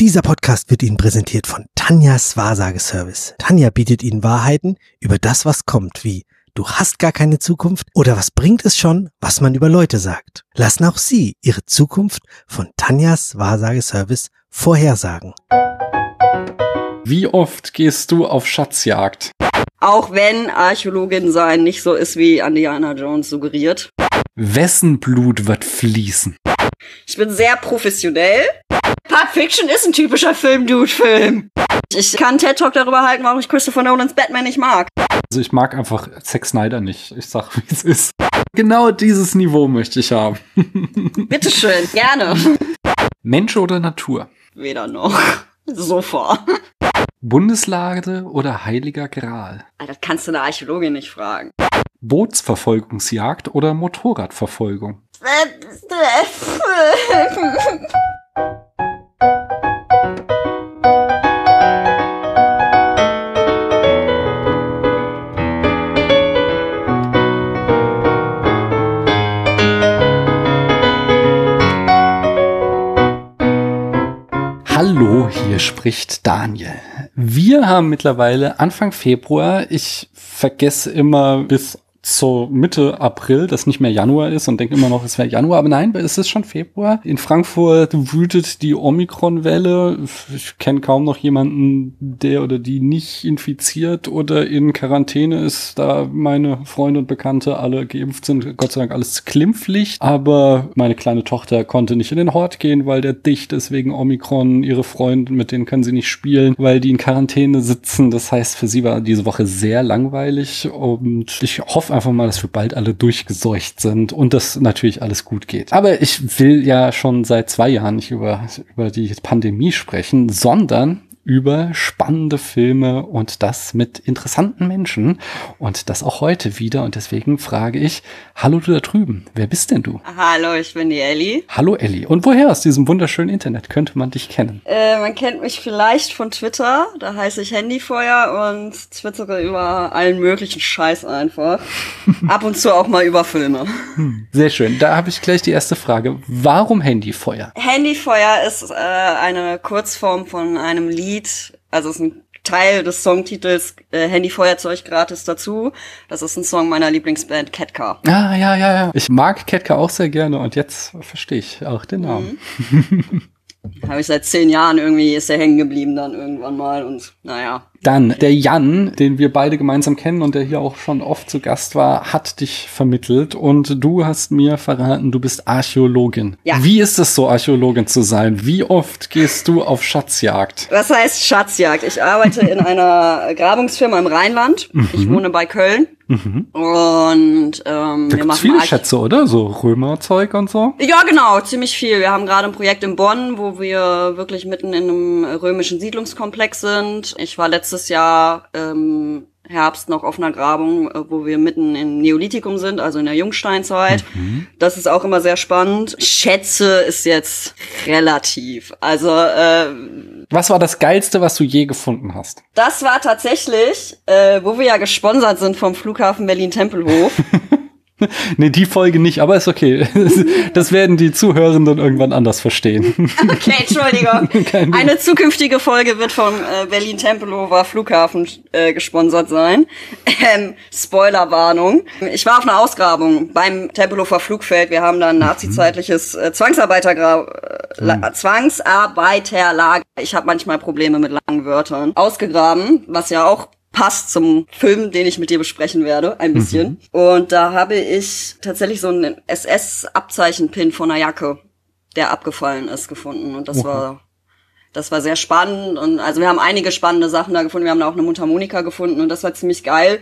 Dieser Podcast wird Ihnen präsentiert von Tanjas Wahrsageservice. Tanja bietet Ihnen Wahrheiten über das, was kommt, wie du hast gar keine Zukunft oder was bringt es schon, was man über Leute sagt. Lassen auch Sie Ihre Zukunft von Tanjas Wahrsageservice vorhersagen. Wie oft gehst du auf Schatzjagd? Auch wenn Archäologin sein nicht so ist, wie Indiana Jones suggeriert. Wessen Blut wird fließen? Ich bin sehr professionell. Pulp Fiction ist ein typischer Film-Dude-Film. Ich kann TED Talk darüber halten, warum ich Christopher Nolans Batman nicht mag. Also ich mag einfach Zack Snyder nicht. Ich sag, wie es ist. Genau dieses Niveau möchte ich haben. Bitteschön, gerne. Mensch oder Natur? Weder noch. Sofa. Bundeslade oder Heiliger Gral? Das kannst du eine Archäologin nicht fragen. Bootsverfolgungsjagd oder Motorradverfolgung? Hallo, hier spricht Daniel. Wir haben mittlerweile Anfang Februar. Ich vergesse immer bis zur Mitte April, das nicht mehr Januar ist und denke immer noch, es wäre Januar, aber nein, es ist schon Februar. In Frankfurt wütet die Omikron-Welle. Ich kenne kaum noch jemanden, der oder die nicht infiziert oder in Quarantäne ist, da meine Freunde und Bekannte alle geimpft sind. Gott sei Dank alles klimpflich. Aber meine kleine Tochter konnte nicht in den Hort gehen, weil der dicht ist wegen Omikron. Ihre Freunde, mit denen können sie nicht spielen, weil die in Quarantäne sitzen. Das heißt, für sie war diese Woche sehr langweilig und ich hoffe einfach mal, dass wir bald alle durchgeseucht sind und das natürlich alles gut geht. Aber ich will ja schon seit zwei Jahren nicht über, über die Pandemie sprechen, sondern über spannende Filme und das mit interessanten Menschen und das auch heute wieder und deswegen frage ich, hallo du da drüben, wer bist denn du? Hallo, ich bin die Ellie. Hallo Ellie. Und woher aus diesem wunderschönen Internet könnte man dich kennen? Äh, man kennt mich vielleicht von Twitter, da heiße ich Handyfeuer und twittere über allen möglichen Scheiß einfach. Ab und zu auch mal über Filme. Sehr schön. Da habe ich gleich die erste Frage. Warum Handyfeuer? Handyfeuer ist äh, eine Kurzform von einem Lied, also es ist ein Teil des Songtitels äh, Handy Feuerzeug gratis dazu. Das ist ein Song meiner Lieblingsband Catcar. Ah, ja, ja, ja. Ich mag Catcar auch sehr gerne und jetzt verstehe ich auch den Namen. Mhm. Habe ich seit zehn Jahren irgendwie, ist der hängen geblieben dann irgendwann mal und naja. Dann, der Jan, den wir beide gemeinsam kennen und der hier auch schon oft zu Gast war, hat dich vermittelt und du hast mir verraten, du bist Archäologin. Ja. Wie ist es so, Archäologin zu sein? Wie oft gehst du auf Schatzjagd? Was heißt Schatzjagd? Ich arbeite in einer Grabungsfirma im Rheinland. Ich wohne bei Köln. Und ähm, Da wir machen viele Arch- Schätze, oder? So Römerzeug und so. Ja, genau, ziemlich viel. Wir haben gerade ein Projekt in Bonn, wo wir wirklich mitten in einem römischen Siedlungskomplex sind. Ich war letztes Jahr ähm, Herbst noch auf einer Grabung, äh, wo wir mitten im Neolithikum sind, also in der Jungsteinzeit. Das ist auch immer sehr spannend. Schätze ist jetzt relativ. Also äh, Was war das Geilste, was du je gefunden hast? das war tatsächlich, äh, wo wir ja gesponsert sind vom Flughafen Berlin-Tempelhof. Nee, die Folge nicht, aber ist okay. Das werden die Zuhörenden irgendwann anders verstehen. Okay, Entschuldigung. Eine zukünftige Folge wird vom äh, Berlin-Tempelhofer Flughafen äh, gesponsert sein. Ähm, Spoilerwarnung. Ich war auf einer Ausgrabung beim Tempelhofer Flugfeld. Wir haben da ein nazizeitliches äh, Zwangsarbeitergra La Zwangsarbeiterlager. Ich habe manchmal Probleme mit langen Wörtern. Ausgegraben, was ja auch passt zum Film, den ich mit dir besprechen werde, ein bisschen. Und da habe ich tatsächlich so einen SS-Abzeichenpin von einer Jacke, der abgefallen ist, gefunden. Und das Oha. war das war sehr spannend und also wir haben einige spannende Sachen da gefunden. Wir haben da auch eine Mundharmonika gefunden und das war ziemlich geil,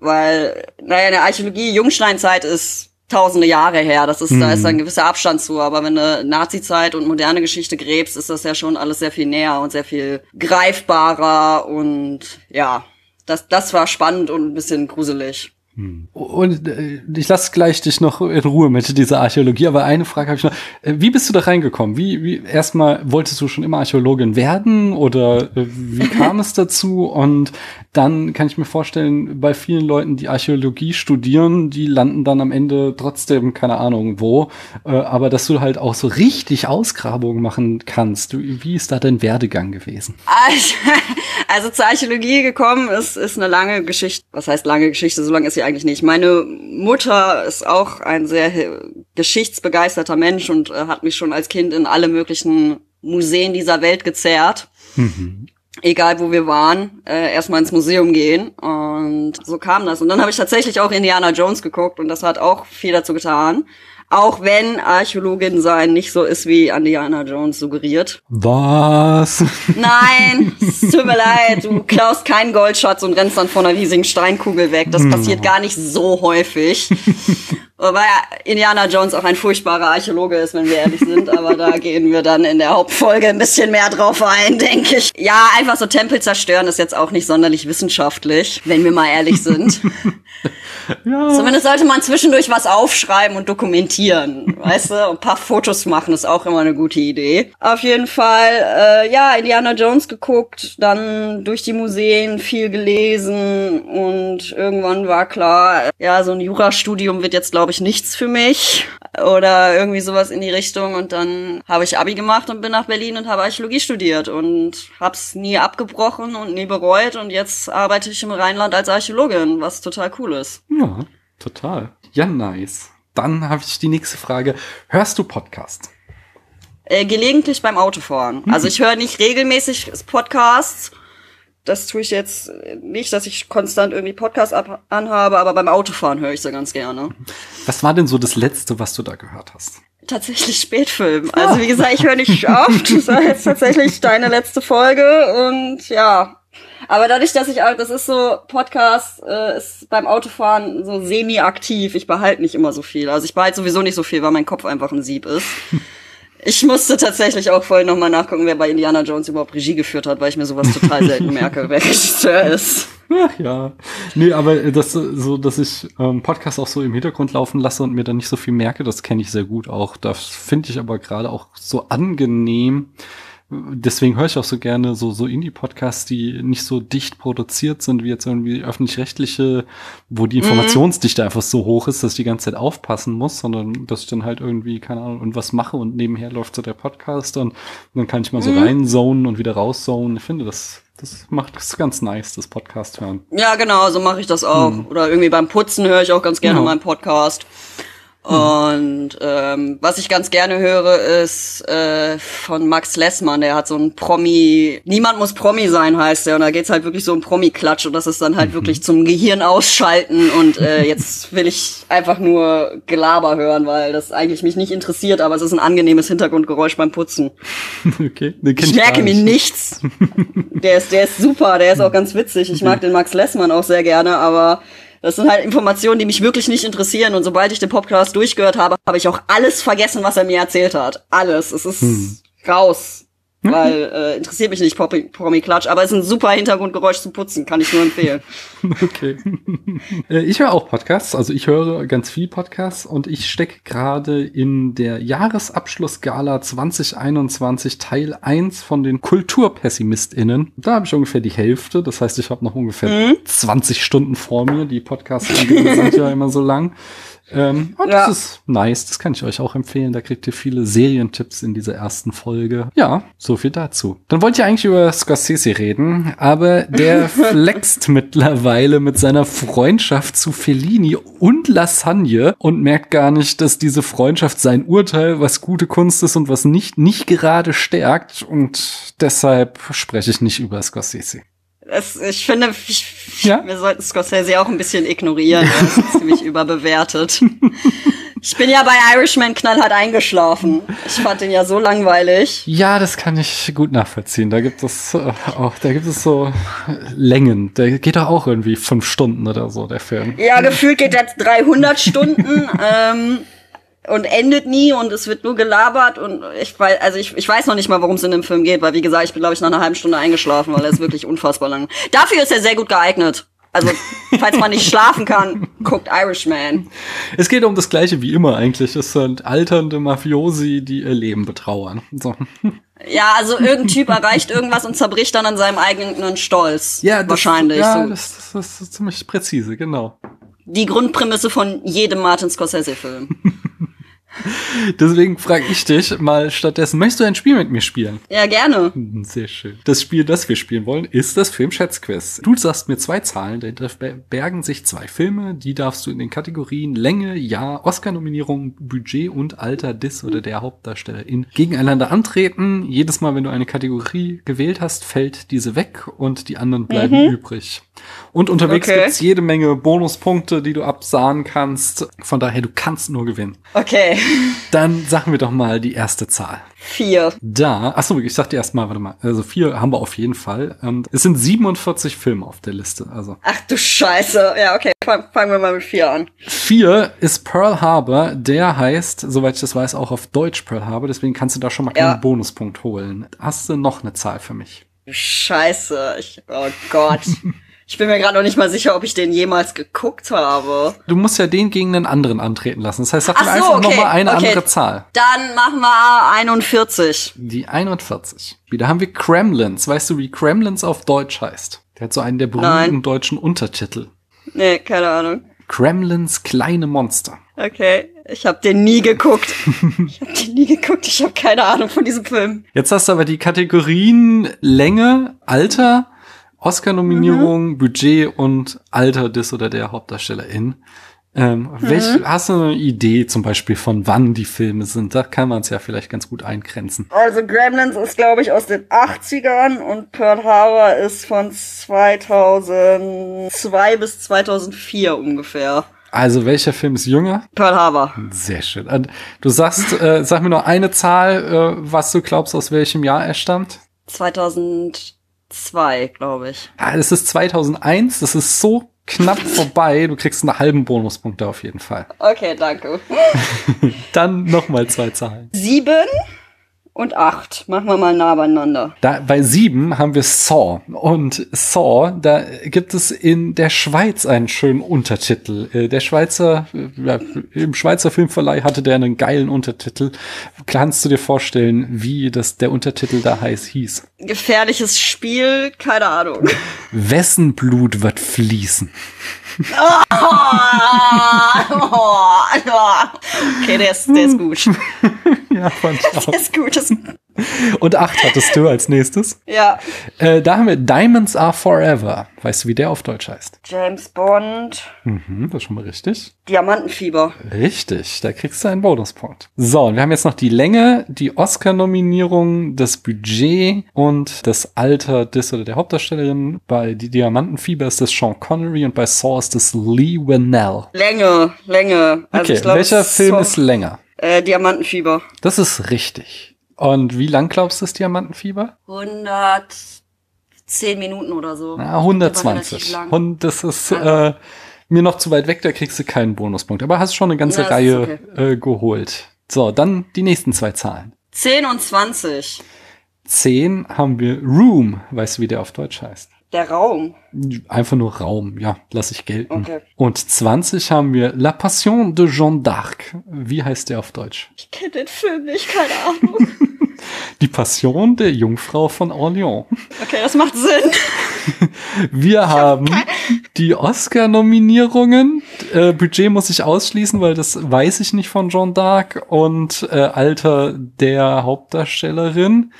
weil naja, in der Archäologie Jungsteinzeit ist tausende Jahre her. Das ist da ist ein gewisser Abstand zu, aber wenn du Nazizeit und moderne Geschichte gräbst, ist das ja schon alles sehr viel näher und sehr viel greifbarer und ja, das das war spannend und ein bisschen gruselig. Hm. Und äh, ich lasse gleich dich noch in Ruhe mit dieser Archäologie, aber eine Frage habe ich noch. Äh, wie bist du da reingekommen? Wie, wie erstmal wolltest du schon immer Archäologin werden oder äh, wie kam es dazu? Und dann kann ich mir vorstellen, bei vielen Leuten, die Archäologie studieren, die landen dann am Ende trotzdem, keine Ahnung wo, äh, aber dass du halt auch so richtig Ausgrabungen machen kannst. Wie ist da dein Werdegang gewesen? Also, also zur Archäologie gekommen ist, ist eine lange Geschichte. Was heißt lange Geschichte? So lange ist sie eigentlich nicht. Meine Mutter ist auch ein sehr geschichtsbegeisterter Mensch und äh, hat mich schon als Kind in alle möglichen Museen dieser Welt gezerrt. Mhm. Egal wo wir waren, äh, erstmal ins Museum gehen. Und so kam das. Und dann habe ich tatsächlich auch Indiana Jones geguckt und das hat auch viel dazu getan. Auch wenn Archäologin sein nicht so ist, wie Indiana Jones suggeriert. Was? Nein, es tut mir leid. Du klaust keinen Goldschatz und rennst dann von einer riesigen Steinkugel weg. Das passiert gar nicht so häufig. Wobei Indiana Jones auch ein furchtbarer Archäologe ist, wenn wir ehrlich sind, aber da gehen wir dann in der Hauptfolge ein bisschen mehr drauf ein, denke ich. Ja, einfach so Tempel zerstören ist jetzt auch nicht sonderlich wissenschaftlich, wenn wir mal ehrlich sind. ja. Zumindest sollte man zwischendurch was aufschreiben und dokumentieren, weißt du? Ein paar Fotos machen ist auch immer eine gute Idee. Auf jeden Fall, äh, ja, Indiana Jones geguckt, dann durch die Museen viel gelesen und irgendwann war klar, ja, so ein Jurastudium wird jetzt, glaube glaube ich, nichts für mich oder irgendwie sowas in die Richtung. Und dann habe ich Abi gemacht und bin nach Berlin und habe Archäologie studiert und habe es nie abgebrochen und nie bereut. Und jetzt arbeite ich im Rheinland als Archäologin, was total cool ist. Ja, total. Ja, nice. Dann habe ich die nächste Frage. Hörst du Podcasts? Äh, gelegentlich beim Autofahren. Hm. Also ich höre nicht regelmäßig Podcasts, das tue ich jetzt nicht, dass ich konstant irgendwie Podcast anhabe, aber beim Autofahren höre ich sie ganz gerne. Was war denn so das Letzte, was du da gehört hast? Tatsächlich Spätfilm. Also wie gesagt, ich höre nicht oft. Das war jetzt tatsächlich deine letzte Folge und ja. Aber dadurch, dass ich, das ist so, Podcast äh, ist beim Autofahren so semi-aktiv. Ich behalte nicht immer so viel. Also ich behalte sowieso nicht so viel, weil mein Kopf einfach ein Sieb ist. Ich musste tatsächlich auch vorhin nochmal nachgucken, wer bei Indiana Jones überhaupt Regie geführt hat, weil ich mir sowas total selten merke, wer Regisseur ist. Ach ja. Nee, aber das so, dass ich ähm, Podcast auch so im Hintergrund laufen lasse und mir dann nicht so viel merke, das kenne ich sehr gut auch. Das finde ich aber gerade auch so angenehm, deswegen höre ich auch so gerne so, so Indie-Podcasts, die nicht so dicht produziert sind wie jetzt irgendwie öffentlich-rechtliche, wo die mhm. Informationsdichte mhm. einfach so hoch ist, dass ich die ganze Zeit aufpassen muss, sondern dass ich dann halt irgendwie, keine Ahnung, irgendwas mache und nebenher läuft so der Podcast und, dann kann ich mal so mhm. reinzonen und wieder rauszonen. Ich finde, das das macht es ganz nice, das Podcast hören. Ja, genau, so mache ich das auch. Hm. Oder irgendwie beim Putzen höre ich auch ganz gerne genau. meinen Podcast. Und ähm, was ich ganz gerne höre, ist äh, von Max Lessmann, der hat so ein Promi, niemand muss Promi sein, heißt der. Und da geht's halt wirklich so um Promi-Klatsch und das ist dann halt mhm. wirklich zum Gehirn ausschalten. Und äh, jetzt will ich einfach nur Gelaber hören, weil das eigentlich mich nicht interessiert, aber es ist ein angenehmes Hintergrundgeräusch beim Putzen. Okay. Ich merke mir nichts. der ist, der ist super, der ist auch ganz witzig. Ich mag den Max Lessmann auch sehr gerne, aber das sind halt Informationen, die mich wirklich nicht interessieren. Und sobald ich den Podcast durchgehört habe, habe ich auch alles vergessen, was er mir erzählt hat. Alles. Es ist hm. raus. Mhm. Weil äh, interessiert mich nicht Promi Klatsch, aber es ist ein super Hintergrundgeräusch zum Putzen, kann ich nur empfehlen. okay. Äh, ich höre auch Podcasts, also ich höre ganz viel Podcasts und ich stecke gerade in der Jahresabschlussgala 2021 Teil 1 von den KulturpessimistInnen. Da habe ich ungefähr die Hälfte, das heißt, ich habe noch ungefähr mhm. 20 Stunden vor mir. Die Podcasts sind ja immer so lang. Ähm, und ja. das ist nice, das kann ich euch auch empfehlen. Da kriegt ihr viele Serientipps in dieser ersten Folge. Ja, so viel dazu. Dann wollt ihr eigentlich über Scorsese reden, aber der flext mittlerweile mit seiner Freundschaft zu Fellini und Lasagne und merkt gar nicht, dass diese Freundschaft sein Urteil, was gute Kunst ist und was nicht, nicht gerade stärkt. Und deshalb spreche ich nicht über Scorsese. Es, ich finde, ich, ja? wir sollten Scorsese auch ein bisschen ignorieren. Er ist ziemlich überbewertet. Ich bin ja bei Irishman knallhart eingeschlafen. Ich fand den ja so langweilig. Ja, das kann ich gut nachvollziehen. Da gibt es äh, auch, da gibt es so Längen. Der geht doch auch irgendwie fünf Stunden oder so, der Film. Ja, gefühlt geht der 300 Stunden. ähm, und endet nie und es wird nur gelabert und ich weiß, also ich, ich weiß noch nicht mal, worum es in dem Film geht, weil wie gesagt, ich bin glaube ich nach einer halben Stunde eingeschlafen, weil er ist wirklich unfassbar lang. Dafür ist er sehr gut geeignet. Also, falls man nicht schlafen kann, guckt Irishman. Es geht um das Gleiche wie immer eigentlich. Es sind alternde Mafiosi, die ihr Leben betrauern. So. Ja, also irgendein Typ erreicht irgendwas und zerbricht dann an seinem eigenen Stolz. Ja, das, wahrscheinlich. Ja, so. das, das, das ist ziemlich präzise, genau. Die Grundprämisse von jedem Martin Scorsese-Film. Deswegen frage ich dich mal stattdessen, möchtest du ein Spiel mit mir spielen? Ja, gerne. Hm, Sehr schön. Das Spiel, das wir spielen wollen, ist das Film-Schätzquiz. Du sagst mir zwei Zahlen, dahinter bergen sich zwei Filme, die darfst du in den Kategorien Länge, Jahr, Oscar-Nominierung, Budget und Alter des oder der Hauptdarstellerin gegeneinander antreten. Jedes Mal, wenn du eine Kategorie gewählt hast, fällt diese weg und die anderen bleiben übrig. Und unterwegs Okay. gibt's jede Menge Bonuspunkte, die du absahen kannst. Von daher, du kannst nur gewinnen. Okay. Dann sagen wir doch mal die erste Zahl. Vier. Da, achso, ich sag dir erst mal, warte mal, also vier haben wir auf jeden Fall. Und es sind 47 Filme auf der Liste. Also Ach du Scheiße. Ja, okay. Fang- Fangen wir mal mit vier an. vier ist Pearl Harbor, der heißt, soweit ich das weiß, auch auf Deutsch Pearl Harbor, deswegen kannst du da schon mal keinen Ja. Bonuspunkt holen. Hast du noch eine Zahl für mich? Scheiße. Ich, oh Gott. Ich bin mir gerade noch nicht mal sicher, ob ich den jemals geguckt habe. Du musst ja den gegen den anderen antreten lassen. Das heißt, sag mir so, einfach okay, noch mal eine okay. andere Zahl. Dann machen wir 41. Die 41. Wieder haben wir Kremlins. Weißt du, wie Kremlins auf Deutsch heißt? Der hat so einen der berühmten Nein. deutschen Untertitel. Nee, keine Ahnung. Kremlins kleine Monster. Okay, ich habe den nie geguckt. ich habe den nie geguckt. Ich habe keine Ahnung von diesem Film. Jetzt hast du aber die Kategorien Länge, Alter, Oscar-Nominierung, Mhm. Budget und Alter des oder der Hauptdarstellerin. Ähm, Mhm. welch, hast du eine Idee zum Beispiel von wann die Filme sind? Da kann man es ja vielleicht ganz gut eingrenzen. Also Gremlins ist, glaube ich, aus den 80ern und Pearl Harbor ist von 2002 bis 2004 ungefähr. Also welcher Film ist jünger? Pearl Harbor. Sehr schön. Und Du sagst, äh, sag mir noch eine Zahl, äh, was du glaubst, aus welchem Jahr er stammt. 2002, glaube ich. Ah, es ist 2001, das ist so knapp vorbei. Du kriegst einen halben Bonuspunkt da auf jeden Fall. Okay, danke. Dann nochmal zwei Zahlen. Sieben und acht. Machen wir mal nah beieinander. Da, bei sieben haben wir Saw. Und Saw, da gibt es in der Schweiz einen schönen Untertitel. Äh, Der Schweizer, ja, im Schweizer Filmverleih hatte der einen geilen Untertitel. Kannst du dir vorstellen, wie das der Untertitel da heiß hieß? Gefährliches Spiel, keine Ahnung. Wessen Blut wird fließen? okay, der ist, der ist gut. Ja, fand ich auch. Der ist gut. Das, Und acht hattest du als nächstes. ja. Äh, da haben wir Diamonds Are Forever. Weißt du, wie der auf Deutsch heißt? James Bond. Mhm, das ist schon mal richtig. Diamantenfieber. Richtig, da kriegst du einen Bonuspunkt. So, und wir haben jetzt noch die Länge, die Oscar-Nominierung, das Budget und das Alter des oder der Hauptdarstellerin. Bei Die Diamantenfieber ist das Sean Connery und bei Saw ist das Lee Winnell. Länge, Länge. Also Okay, ich glaub, welcher Film so- ist länger? Äh, Diamantenfieber. Das ist richtig. Und wie lang glaubst du ist Diamantenfieber? 110 Minuten oder so. Na, Der war 120. relativ lang. Und das ist äh, mir noch zu weit weg, da kriegst du keinen Bonuspunkt. Aber hast schon eine ganze Ja, das Reihe ist äh, geholt. So, dann die nächsten zwei Zahlen. 10 und 20. 10 haben wir Room. Weißt du, wie der auf Deutsch heißt? Der Raum. Einfach nur Raum, ja, lass ich gelten. Okay. Und 20 haben wir La Passion de Jeanne d'Arc. Wie heißt der auf Deutsch? Ich kenne den Film nicht, keine Ahnung. Die Passion der Jungfrau von Orléans. Okay, das macht Sinn. Wir haben die Oscar-Nominierungen. Äh, Budget muss ich ausschließen, weil das weiß ich nicht von Jeanne d'Arc. Und äh, Alter der Hauptdarstellerin.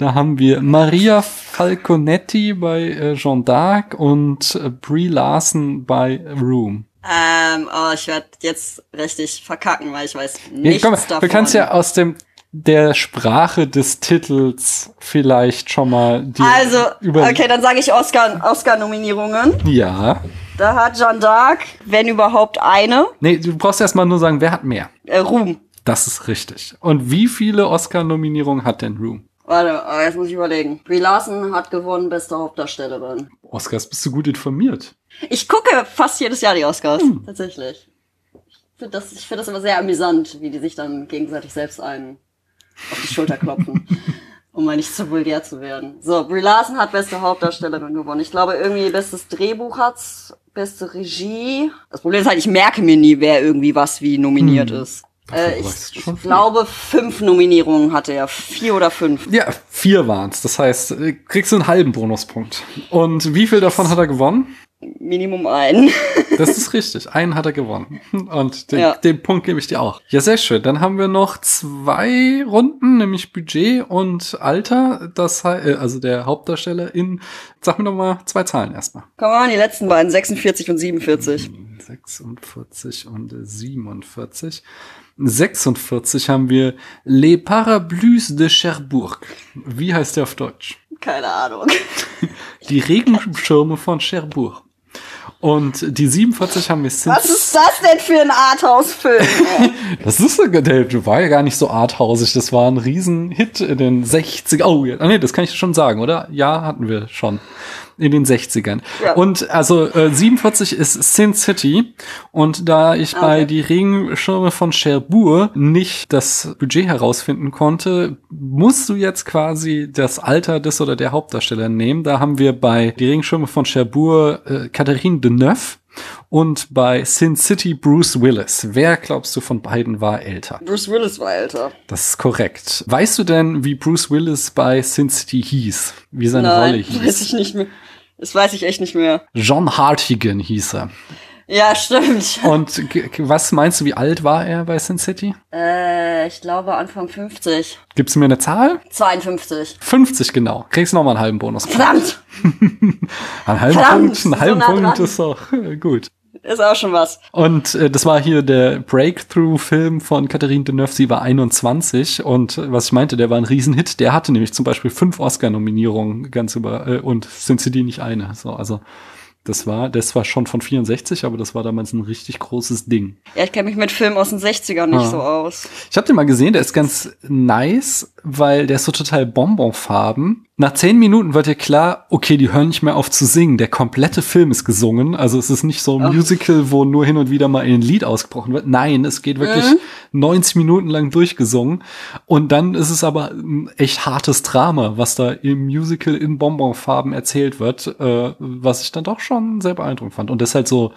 Da haben wir Maria Falconetti bei äh, Jeanne d'Arc und äh, Brie Larson bei Room. Ähm, oh, ich werde jetzt richtig verkacken, weil ich weiß nichts komm, davon. du kannst ja aus dem der Sprache des Titels vielleicht schon mal die Also, über okay, dann sage ich Oscar, Oscar-Nominierungen. ja. Da hat Jeanne d'Arc, wenn überhaupt eine, Nee, du brauchst erst mal nur sagen, wer hat mehr. äh, Ruhm. Das ist richtig. Und wie viele Oscar-Nominierungen hat denn Room? Warte, oh, jetzt muss ich überlegen. Brie Larson hat gewonnen, beste Hauptdarstellerin. Oscars, bist du gut informiert? Ich gucke fast jedes Jahr die Oscars, Hm. tatsächlich. Ich finde das, ich find das immer sehr amüsant, wie die sich dann gegenseitig selbst einen auf die Schulter klopfen. Um mal nicht zu vulgär zu werden. So, Brie Larson hat beste Hauptdarstellerin gewonnen. Ich glaube, irgendwie bestes Drehbuch hat's, beste Regie. Das Problem ist halt, ich merke mir nie, wer irgendwie was wie nominiert ist. Äh, ich, ich glaube, fünf Nominierungen hatte er. Vier oder fünf. Ja, vier waren's. Das heißt, äh, kriegst du einen halben Bonuspunkt. Und wie viel davon hat er gewonnen? Minimum ein. Das ist richtig. Einen hat er gewonnen. Und den, Ja. den Punkt gebe ich dir auch. Ja, sehr schön. Dann haben wir noch zwei Runden, nämlich Budget und Alter. Das heißt, äh, also der Hauptdarsteller in, sag mir noch mal zwei Zahlen erstmal. Komm mal, die letzten beiden, 46 und 47. 46 und 47. 46 haben wir Les Parapluies de Cherbourg. Wie heißt der auf Deutsch? Keine Ahnung. Die Regenschirme von Cherbourg. Und die 47 haben wir Sin Was ist das denn für ein Arthouse-Film? Das ist der war ja gar nicht so arthausig. Das war ein Riesenhit in den 60 Oh, nee, das kann ich schon sagen, oder? Ja, hatten wir schon. In den 60ern. Ja. Und also äh, 47 ist Sin City. Und da ich Ah, bei okay. die Regenschirme von Cherbourg nicht das Budget herausfinden konnte, musst du jetzt quasi das Alter des oder der Hauptdarsteller nehmen. Da haben wir bei die Regenschirme von Cherbourg äh, Catherine Deneuve und bei Sin City Bruce Willis. Wer glaubst du von beiden war älter? Bruce Willis war älter. Das ist korrekt. Weißt du denn, wie Bruce Willis bei Sin City hieß? Wie seine Rolle Nein, hieß? weiß ich nicht mehr. Das weiß ich echt nicht mehr. John Hartigan hieß er. Ja, stimmt. Und was meinst du, wie alt war er bei Sin City? Äh, ich glaube Anfang 50. Gibst du mir eine Zahl? 52. 50 genau. Kriegst noch mal einen halben Bonus. Verdammt! Einen halben Verdammt, Punkt, einen so halben nah Punkt dran. ist auch äh, gut. Ist auch schon was. Und äh, das war hier der Breakthrough-Film von Catherine Deneuve. Sie war 21 und äh, was ich meinte, der war ein Riesenhit. Der hatte nämlich zum Beispiel fünf Oscar-Nominierungen ganz über äh, und Sin City nicht eine. So, also das war, das war schon von 64, aber das war damals ein richtig großes Ding. Ja, ich kenne mich mit Filmen aus den 60ern nicht Ah. so aus. Ich habe den mal gesehen, der ist ganz nice, weil der ist so total Bonbonfarben. Nach zehn Minuten wird dir klar, okay, die hören nicht mehr auf zu singen. Der komplette Film ist gesungen. Also es ist nicht so ein Ach. Musical, wo nur hin und wieder mal ein Lied ausgebrochen wird. Nein, es geht wirklich 90 Minuten lang durchgesungen. Und dann ist es aber ein echt hartes Drama, was da im Musical in Bonbonfarben erzählt wird, äh, was ich dann doch schon sehr beeindruckend fand. Und halt so,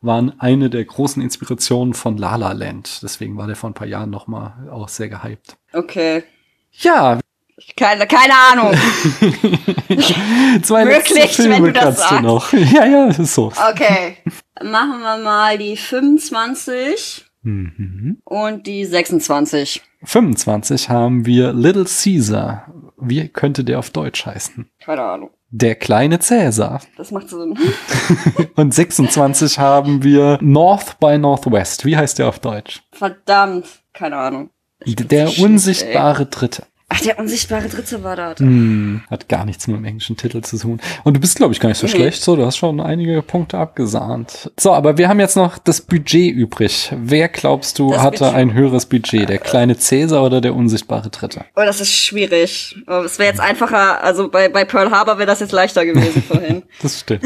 waren eine der großen Inspirationen von La La Land. Deswegen war der vor ein paar Jahren noch mal auch sehr gehypt. Okay. Ja, Keine, keine Ahnung. zwei Wirklich, wenn Filme du das kannst du sagst? noch. Ja, ja, ist so. Okay. Machen wir mal die 25 Mhm. und die 26. 25 haben wir Little Caesar. Wie könnte der auf Deutsch heißen? Keine Ahnung. Der kleine Cäsar. Das macht Sinn. Und 26 haben wir North by Northwest. Wie heißt der auf Deutsch? Verdammt. Keine Ahnung. Der unsichtbare Dritte. Ach, der unsichtbare Dritte war da. Hm, hat gar nichts mit dem englischen Titel zu tun. Und du bist, glaube ich, gar nicht so Nee. schlecht. So, du hast schon einige Punkte abgesahnt. So, aber wir haben jetzt noch das Budget übrig. Wer glaubst du Das hatte Budget. ein höheres Budget? Der kleine Cäsar oder der unsichtbare Dritte? Oh, das ist schwierig. Oh, Es wäre jetzt einfacher, also bei, bei Pearl Harbor wäre das jetzt leichter gewesen vorhin. Das stimmt.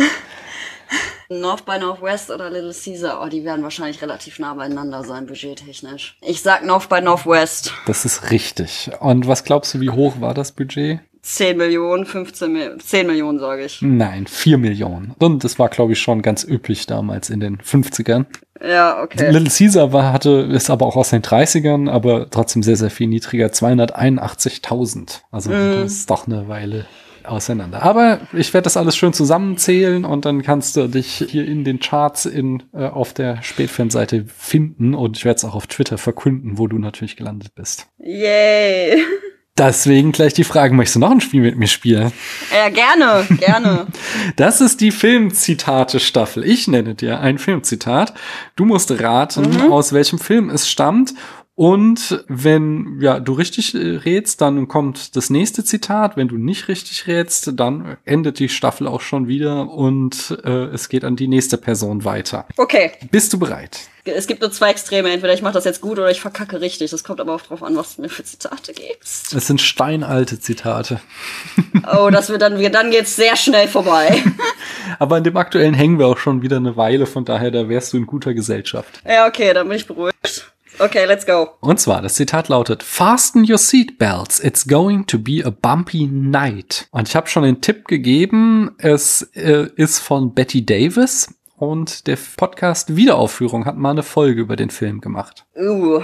North by Northwest oder Little Caesar, oh, die werden wahrscheinlich relativ nah beieinander sein, budgettechnisch. Ich sag North by Northwest. Das ist richtig. Und was glaubst du, wie hoch war das Budget? 10 Millionen, 15 Millionen, 10 Millionen, sage ich. Nein, 4 Millionen. Und das war, glaube ich, schon ganz üblich damals in den 50ern. Ja, okay. Little Caesar war, hatte, ist aber auch aus den 30ern, aber trotzdem sehr, sehr viel niedriger. 281.000. Also das ist doch eine Weile auseinander. Aber ich werde das alles schön zusammenzählen und dann kannst du dich hier in den Charts in, äh, auf der Spätfilmseite finden und ich werde es auch auf Twitter verkünden, wo du natürlich gelandet bist. Yay. Deswegen gleich die Frage, möchtest du noch ein Spiel mit mir spielen? Ja, gerne, gerne. Das ist die Filmzitate-Staffel. Ich nenne dir ein Filmzitat. Du musst raten, aus welchem Film es stammt. Und wenn ja, du richtig äh, rätst, dann kommt das nächste Zitat. Wenn du nicht richtig rätst, dann endet die Staffel auch schon wieder und äh, es geht an die nächste Person weiter. Okay, Bist du bereit? es gibt nur zwei Extreme. Entweder ich mache das jetzt gut oder ich verkacke richtig. Das kommt aber auch drauf an, was du mir für Zitate gibst. Es sind steinalte Zitate. Oh, das wird dann, dann geht's sehr schnell vorbei. Aber an dem aktuellen hängen wir auch schon wieder eine Weile, von daher, da wärst du in guter Gesellschaft. Ja, okay, dann bin ich beruhigt. Okay, let's go. Und zwar, das Zitat lautet, Fasten your seatbelts, it's going to be a bumpy night. Und ich habe schon den Tipp gegeben, es äh, ist von Betty Davis und der Podcast Wiederaufführung hat mal eine Folge über den Film gemacht. Uh,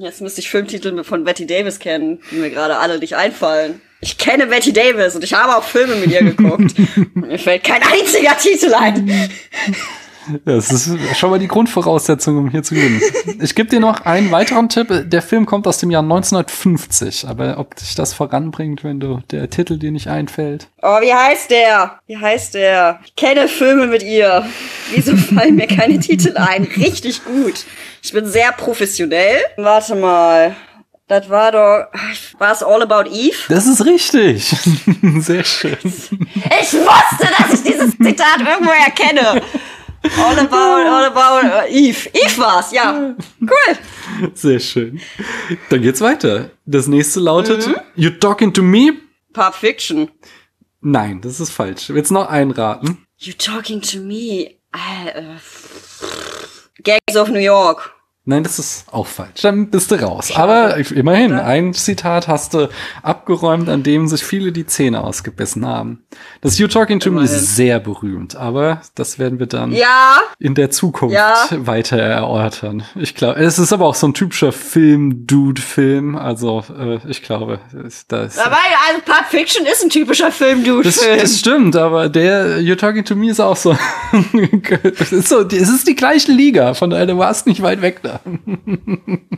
jetzt müsste ich Filmtitel von Betty Davis kennen, die mir gerade alle nicht einfallen. Ich kenne Betty Davis und ich habe auch Filme mit ihr geguckt. mir fällt kein einziger Titel ein. Das ist schon mal die Grundvoraussetzung, um hier zu gewinnen. Ich gebe dir noch einen weiteren Tipp. Der Film kommt aus dem Jahr 1950. Aber ob dich das voranbringt, wenn du der Titel dir nicht einfällt? Oh, wie heißt der? Wie heißt der? Ich kenne Filme mit ihr. Wieso fallen mir keine Titel ein? Richtig gut. Ich bin sehr professionell. Warte mal. Das war doch. War es All About Eve? Das ist richtig. Sehr schön. Ich wusste, dass ich dieses Zitat irgendwo erkenne. All about, all about uh, Eve. Eve war's, ja. Cool. Sehr schön. Dann geht's weiter. Das nächste lautet, You talking to me? Pulp Fiction. Nein, das ist falsch. Willst du noch einraten? You talking to me? Äh, äh, Gangs of New York. Nein, das ist auch falsch. Dann bist du raus. Aber immerhin, ein Zitat hast du abgeräumt, an dem sich viele die Zähne ausgebissen haben. Das You Talking to Me ist sehr berühmt, aber das werden wir dann Ja, in der Zukunft Ja. weiter erörtern. Ich glaube, es ist aber auch so ein typischer Film-Dude-Film. Also, äh, ich glaube, da ist. aber also Pulp Fiction ist ein typischer Film-Dude-Film. Das, das stimmt, aber der You're Talking to Me ist auch so. es, ist so es ist die gleiche Liga, von daher du warst nicht weit weg da an.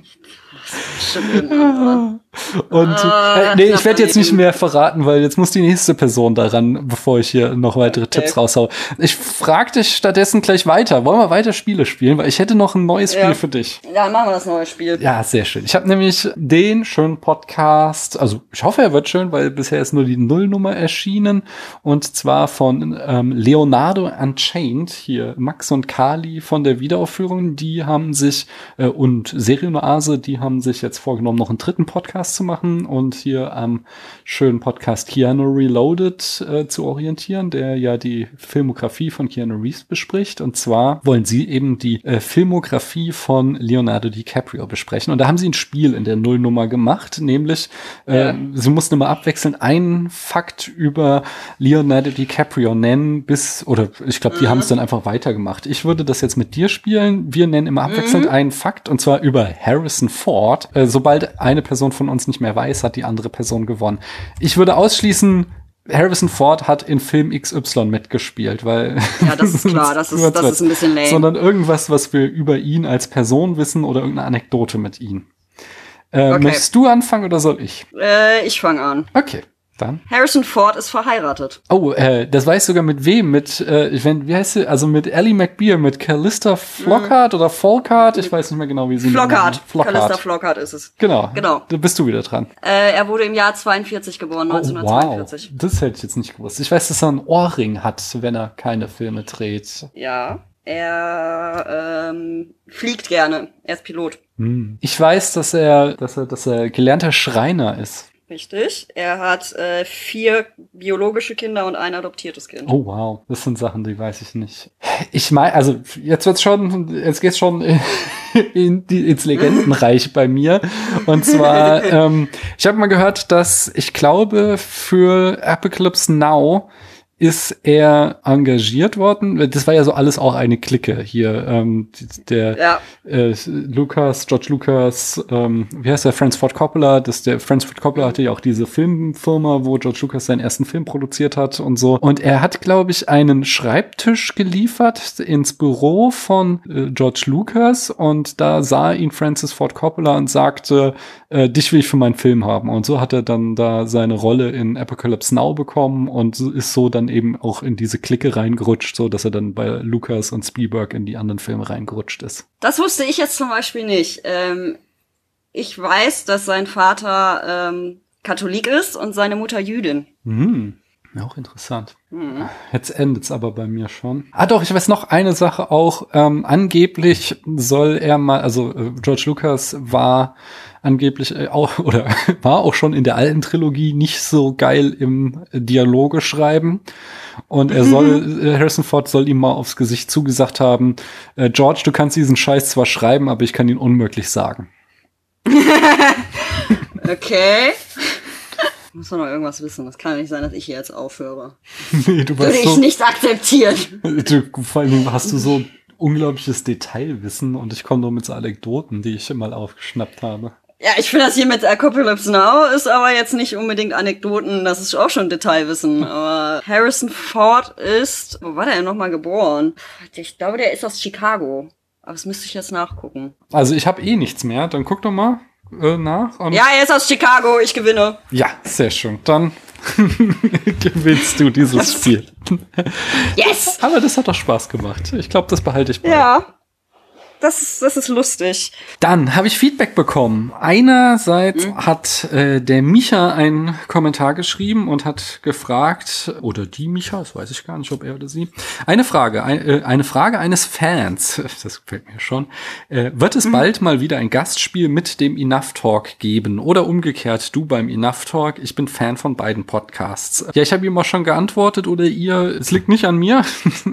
Schon Und Ah, äh, nee, ich werde jetzt nicht mehr verraten, weil jetzt muss die nächste Person daran, bevor ich hier noch weitere Tipps raushau. Ich frag dich stattdessen gleich weiter. Wollen wir weiter Spiele spielen? Weil ich hätte noch ein neues Spiel Ja. für dich. Ja, machen wir das neue Spiel. Ja, sehr schön. Ich habe nämlich den schönen Podcast, also ich hoffe, er wird schön, weil bisher ist nur die Nullnummer erschienen und zwar von ähm, Leonardo Unchained, hier Max und Kali von der Wiederaufführung, die haben sich äh, und Serioase, die haben sich jetzt vorgenommen, noch einen dritten Podcast zu machen und hier am schönen Podcast Keanu Reloaded äh, zu orientieren, der ja die Filmografie von Keanu Reeves bespricht und zwar wollen sie eben die äh, Filmografie von Leonardo DiCaprio besprechen und da haben sie ein Spiel in der Nullnummer gemacht, nämlich äh, Ja. sie mussten immer abwechselnd einen Fakt über Leonardo DiCaprio nennen, bis, oder ich glaube, die haben es dann einfach weitergemacht. Ich würde das jetzt mit dir spielen. Wir nennen immer abwechselnd einen Fakt und zwar über Harrison Ford. Äh, sobald eine Person von uns nicht mehr weiß, hat die andere Person gewonnen. Ich würde ausschließen, Harrison Ford hat in Film XY mitgespielt, weil. Ja, das ist klar, das ist- das ist ein bisschen lame. Sondern irgendwas, was wir über ihn als Person wissen oder irgendeine Anekdote mit ihm. Äh, Okay. Möchtest du anfangen oder soll ich? Äh, ich fange an. Okay, dann. Harrison Ford ist verheiratet. Oh, äh, das weiß sogar mit wem? Mit, äh, ich wenn, wie heißt sie? Also mit Ellie McBeal, mit Callista Flockhart oder Folkart? Ich weiß nicht mehr genau, wie sie Flockhart. Flockhart. Callista Flockhart ist es. Genau. Genau. Da bist du wieder dran. Äh, er wurde im Jahr 42 geboren, Oh, wow. 1942. Das hätte ich jetzt nicht gewusst. Ich weiß, dass er einen Ohrring hat, wenn er keine Filme dreht. Ja. Er ähm, fliegt gerne. Er ist Pilot. Hm. Ich weiß, dass er, dass er, dass er gelernter Schreiner ist. Richtig. Er hat äh, vier biologische Kinder und ein adoptiertes Kind. Oh wow, das sind Sachen, die weiß ich nicht. Ich meine, also jetzt wird's schon, jetzt geht's schon in die, ins Legendenreich bei mir. Und zwar, ähm, ich habe mal gehört, dass ich glaube für Apocalypse Now ist er engagiert worden. Das war ja so alles auch eine Clique hier. Ähm, der Ja. äh, Lucas, George Lucas, ähm, wie heißt der, Francis Ford Coppola, das der Francis Ford Coppola hatte ja auch diese Filmfirma, wo George Lucas seinen ersten Film produziert hat und so. Und er hat, glaube ich, einen Schreibtisch geliefert ins Büro von äh, George Lucas und da sah ihn Francis Ford Coppola und sagte, äh, dich will ich für meinen Film haben. Und so hat er dann da seine Rolle in Apocalypse Now bekommen und ist so dann eben auch in diese Clique reingerutscht, so dass er dann bei Lucas und Spielberg in die anderen Filme reingerutscht ist. Das wusste ich jetzt zum Beispiel nicht. Ähm, ich weiß, dass sein Vater ähm, Katholik ist und seine Mutter Jüdin. Hm. Ja, auch interessant. Jetzt endet's aber bei mir schon. Ah doch, ich weiß noch eine Sache auch. Ähm, angeblich soll er mal, also äh, George Lucas war angeblich äh, auch oder war auch schon in der alten Trilogie nicht so geil im Dialoge schreiben. Und er soll, äh, Harrison Ford soll ihm mal aufs Gesicht zugesagt haben, äh, George, du kannst diesen Scheiß zwar schreiben, aber ich kann ihn unmöglich sagen. Okay. Muss doch noch irgendwas wissen. Das kann ja nicht sein, dass ich hier jetzt aufhöre. nee, du Würde weißt ich so, nicht akzeptieren. du, vor allem hast du so unglaubliches Detailwissen und ich komme nur mit so Anekdoten, die ich mal aufgeschnappt habe. Ja, ich finde das hier mit Apocalypse Now ist aber jetzt nicht unbedingt Anekdoten, das ist auch schon Detailwissen. Aber Harrison Ford ist, wo war der denn nochmal geboren? Ich glaube, der ist aus Chicago. Aber das müsste ich jetzt nachgucken. Also ich habe eh nichts mehr, dann guck doch mal äh, nach. Ja, er ist aus Chicago, ich gewinne. ja, sehr schön. Dann gewinnst du dieses Spiel. Yes! Aber das hat doch Spaß gemacht. Ich glaube, das behalte ich bei. Ja. Das ist, das ist lustig. Dann habe ich Feedback bekommen. Einerseits hat äh, der Micha einen Kommentar geschrieben und hat gefragt, oder die Micha, das weiß ich gar nicht, ob er oder sie, eine Frage, ein, äh, eine Frage eines Fans, das gefällt mir schon, äh, wird es bald mal wieder ein Gastspiel mit dem Enough Talk geben oder umgekehrt du beim Enough Talk? Ich bin Fan von beiden Podcasts. Ja, ich habe ihm auch schon geantwortet oder ihr, es liegt nicht an mir.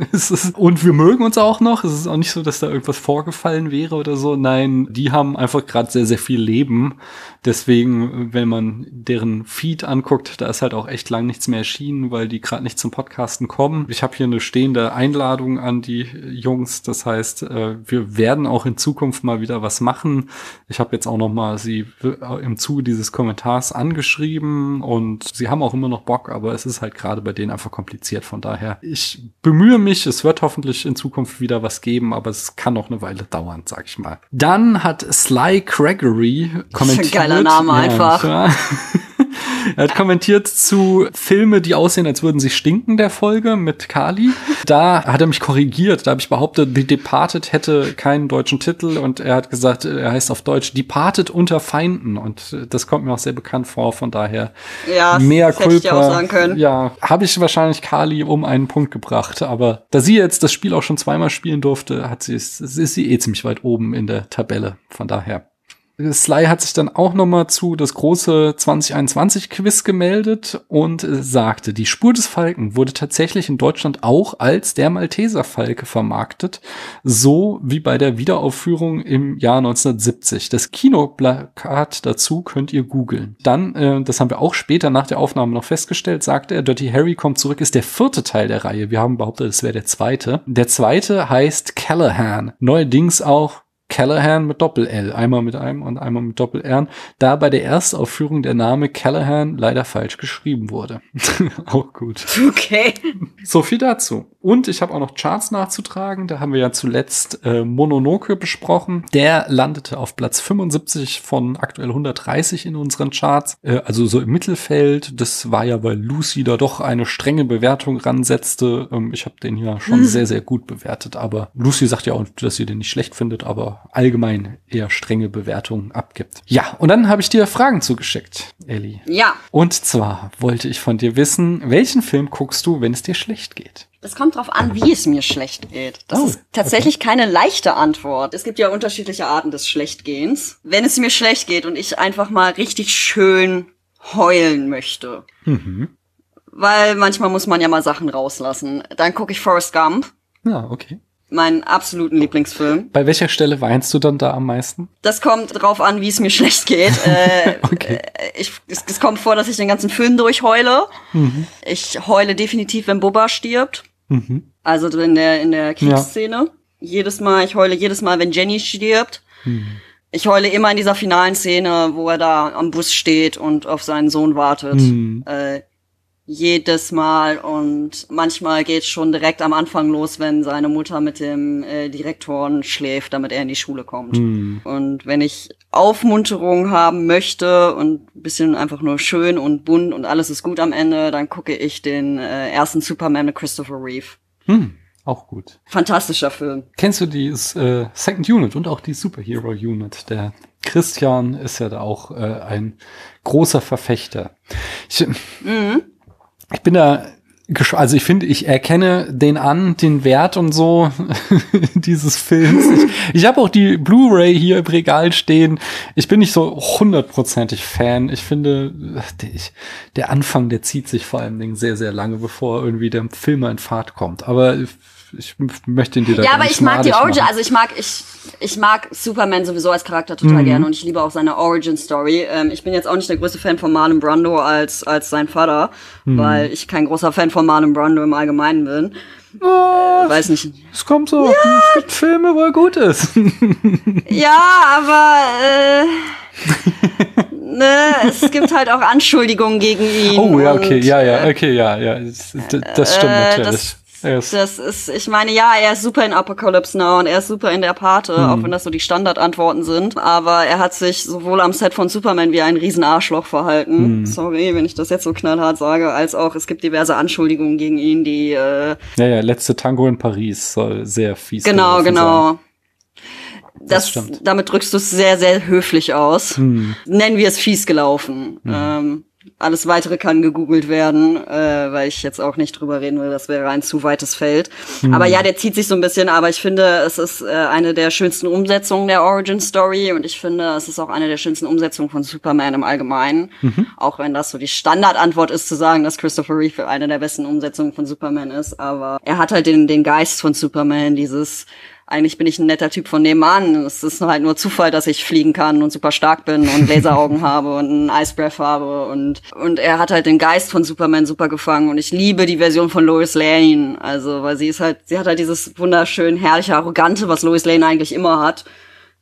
und wir mögen uns auch noch. Es ist auch nicht so, dass da irgendwas vorgefallen wäre oder so. Nein, die haben einfach gerade sehr, sehr viel Leben. Deswegen, wenn man deren Feed anguckt, da ist halt auch echt lang nichts mehr erschienen, weil die gerade nicht zum Podcasten kommen. Ich habe hier eine stehende Einladung an die Jungs. Das heißt, äh, wir werden auch in Zukunft mal wieder was machen. Ich habe jetzt auch noch mal sie im Zuge dieses Kommentars angeschrieben und sie haben auch immer noch Bock, aber es ist halt gerade bei denen einfach kompliziert. Von daher, ich bemühe mich. Es wird hoffentlich in Zukunft wieder was geben, aber es kann noch eine Weile dauern, sag ich mal. Dann hat Sly Gregory kommentiert. geiler Name einfach. Ja. Er hat kommentiert zu Filme, die aussehen, als würden sie stinken, der Folge mit Kali. Da hat er mich korrigiert. Da habe ich behauptet, The Departed hätte keinen deutschen Titel und er hat gesagt, er heißt auf Deutsch Departed unter Feinden und das kommt mir auch sehr bekannt vor. Von daher Ja, mehr das hätte ich dir auch sagen können. Ja, habe ich wahrscheinlich Kali um einen Punkt gebracht. Aber da sie jetzt das Spiel auch schon zweimal spielen durfte, hat sie es, ist sie eh ziemlich weit oben in der Tabelle. Von daher. Sly hat sich dann auch nochmal zu das große 2021 Quiz gemeldet und äh, sagte, die Spur des Falken wurde tatsächlich in Deutschland auch als der Malteser Falke vermarktet, so wie bei der Wiederaufführung im Jahr 1970. Das Kinoplakat dazu könnt ihr googeln. Dann, äh, das haben wir auch später nach der Aufnahme noch festgestellt, sagte er, Dirty Harry kommt zurück, ist der vierte Teil der Reihe. Wir haben behauptet, es wäre der zweite. Der zweite heißt Callahan. Neuerdings auch Callahan mit Doppel-L, einmal mit einem und einmal mit Doppel-R, da bei der Erstaufführung der Name Callahan leider falsch geschrieben wurde. auch gut. Okay. So viel dazu. Und ich habe auch noch Charts nachzutragen. Da haben wir ja zuletzt äh, Mononoke besprochen. Der landete auf Platz 75 von aktuell 130 in unseren Charts. Äh, also so im Mittelfeld. Das war ja, weil Lucy da doch eine strenge Bewertung ransetzte. Ähm, ich habe den ja schon sehr, sehr gut bewertet. Aber Lucy sagt ja auch, dass sie den nicht schlecht findet, aber allgemein eher strenge Bewertungen abgibt. Ja, und dann habe ich dir Fragen zugeschickt, Ellie. Ja, Und zwar wollte ich von dir wissen, welchen Film guckst du, wenn es dir schlecht geht? Es kommt drauf an, wie es mir schlecht geht. Das Oh, ist tatsächlich keine leichte Antwort. Es gibt ja unterschiedliche Arten des Schlechtgehens. Wenn es mir schlecht geht und ich einfach mal richtig schön heulen möchte, weil manchmal muss man ja mal Sachen rauslassen, dann gucke ich Forrest Gump, Ja, okay. meinen absoluten Lieblingsfilm. Bei welcher Stelle weinst du dann da am meisten? Das kommt drauf an, wie es mir schlecht geht. Äh, Okay. äh, ich, es, es kommt vor, dass ich den ganzen Film durchheule. Ich heule definitiv, wenn Bubba stirbt. Mhm. Also in der, in der Kriegsszene. Jedes Mal, ich heule jedes Mal, wenn Jenny stirbt. Mhm. Ich heule immer in dieser finalen Szene, wo er da am Bus steht und auf seinen Sohn wartet. Mhm. Äh, jedes Mal und manchmal geht's schon direkt am Anfang los, wenn seine Mutter mit dem äh, Direktoren schläft, damit er in die Schule kommt. Mhm. Und wenn ich Aufmunterung haben möchte und ein bisschen einfach nur schön und bunt und alles ist gut am Ende, dann gucke ich den äh, ersten Superman mit Christopher Reeve. Hm, auch gut. Fantastischer Film. Kennst du die äh, Second Unit und auch die Superhero Unit? Der Christian ist ja da auch äh, ein großer Verfechter. Ich, ich bin da also ich finde, ich erkenne den an, den Wert und so dieses Films. Ich, ich habe auch die Blu-ray hier im Regal stehen. Ich bin nicht so hundertprozentig Fan. Ich finde, der, der Anfang, der zieht sich vor allen Dingen sehr, sehr lange, bevor irgendwie der Film in Fahrt kommt. Aber ich möchte ihn dir da Ja, aber ich mag die Origin, machen. also ich mag, ich, ich mag Superman sowieso als Charakter total mhm. gerne und ich liebe auch seine Origin Story. Ähm, ich bin jetzt auch nicht der größte Fan von Marlon Brando als, als sein Vater, mhm. weil ich kein großer Fan von Marlon Brando im Allgemeinen bin. Oh, äh, weiß nicht. Es kommt so, ja. es gibt Filme, wo er gut ist. ja, aber äh, ne, es gibt halt auch Anschuldigungen gegen ihn. Oh ja, okay, ja, ja, okay, ja, ja, das, das stimmt äh, natürlich. Das, Yes. Das ist, ich meine, ja, er ist super in Apocalypse Now und er ist super in der Pate, hm. auch wenn das so die Standardantworten sind. Aber er hat sich sowohl am Set von Superman wie ein Riesenarschloch verhalten. Hm. Sorry, wenn ich das jetzt so knallhart sage, als auch es gibt diverse Anschuldigungen gegen ihn, die. Äh, ja, ja, letzte Tango in Paris soll sehr fies Genau, genau. Sein. Das, das damit drückst du es sehr, sehr höflich aus. Hm. Nennen wir es fies gelaufen. Hm. Ähm, alles weitere kann gegoogelt werden, äh, weil ich jetzt auch nicht drüber reden will, das wäre ein zu weites Feld. Mhm. Aber ja, der zieht sich so ein bisschen, aber ich finde, es ist äh, eine der schönsten Umsetzungen der Origin Story und ich finde, es ist auch eine der schönsten Umsetzungen von Superman im Allgemeinen. Mhm. Auch wenn das so die Standardantwort ist zu sagen, dass Christopher Reeve eine der besten Umsetzungen von Superman ist, aber er hat halt den, den Geist von Superman, dieses eigentlich bin ich ein netter Typ von nebenan. Es ist halt nur Zufall, dass ich fliegen kann und super stark bin und Laseraugen habe und einen Ice Breath habe und, und er hat halt den Geist von Superman super gefangen und ich liebe die Version von Lois Lane. Also, weil sie ist halt, sie hat halt dieses wunderschön herrliche Arrogante, was Lois Lane eigentlich immer hat.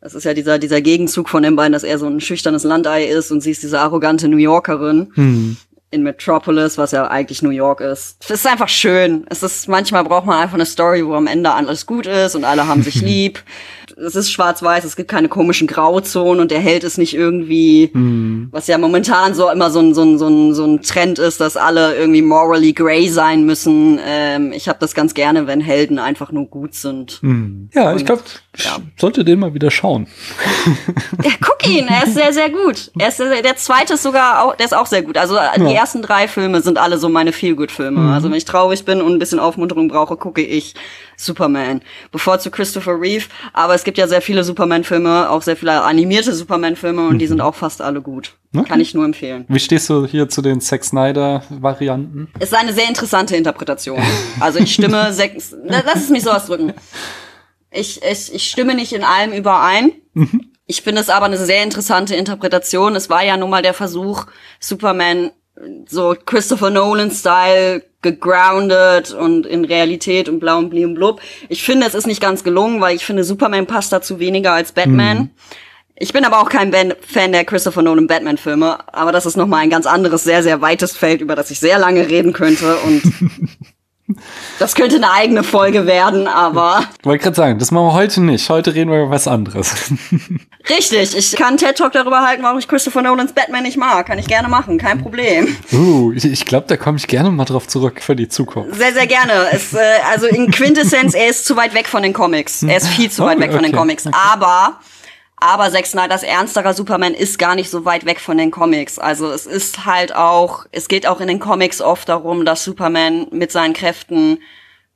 Das ist ja dieser, dieser Gegenzug von den beiden, dass er so ein schüchternes Landei ist und sie ist diese arrogante New Yorkerin. Hm in Metropolis, was ja eigentlich New York ist. Es ist einfach schön. Es ist, manchmal braucht man einfach eine Story, wo am Ende alles gut ist und alle haben sich lieb es ist schwarz-weiß, es gibt keine komischen Grauzonen und der Held ist nicht irgendwie, mhm. was ja momentan so immer so ein, so, ein, so, ein, so ein Trend ist, dass alle irgendwie morally grey sein müssen. Ähm, ich habe das ganz gerne, wenn Helden einfach nur gut sind. Mhm. Ja, und, ich glaube, ja. sollte den mal wieder schauen. Ja, guck ihn, er ist sehr, sehr gut. Er ist sehr, der zweite ist sogar auch, der ist auch sehr gut. Also ja. Die ersten drei Filme sind alle so meine Feel-Good-Filme. Mhm. Also wenn ich traurig bin und ein bisschen Aufmunterung brauche, gucke ich Superman. Bevor zu Christopher Reeve, aber es gibt ja sehr viele Superman-Filme, auch sehr viele animierte Superman-Filme und mhm. die sind auch fast alle gut. Okay. Kann ich nur empfehlen. Wie stehst du hier zu den Zack Snyder-Varianten? Ist eine sehr interessante Interpretation. Also ich stimme, sechs, lass es mich so ausdrücken. Ich, ich, ich stimme nicht in allem überein. Mhm. Ich finde es aber eine sehr interessante Interpretation. Es war ja nun mal der Versuch, Superman so Christopher Nolan-Style gegroundet und in Realität und blau und bli und blub. Ich finde, es ist nicht ganz gelungen, weil ich finde, Superman passt dazu weniger als Batman. Mhm. Ich bin aber auch kein Fan der Christopher Nolan Batman-Filme, aber das ist nochmal ein ganz anderes, sehr, sehr weites Feld, über das ich sehr lange reden könnte und Das könnte eine eigene Folge werden, aber. Ich wollte gerade sagen, das machen wir heute nicht. Heute reden wir über was anderes. Richtig, ich kann TED Talk darüber halten, warum ich Christopher Nolans Batman nicht mag. Kann ich gerne machen, kein Problem. Uh, ich, glaube, da komme ich gerne mal drauf zurück für die Zukunft. Sehr, sehr gerne. Es, äh, also in Quintessenz, er ist zu weit weg von den Comics. Er ist viel zu weit oh, weg von den Comics. Okay. Aber aber Zack Snyder's ernsterer Superman ist gar nicht so weit weg von den Comics. Also es ist halt auch, es geht auch in den Comics oft darum, dass Superman mit seinen Kräften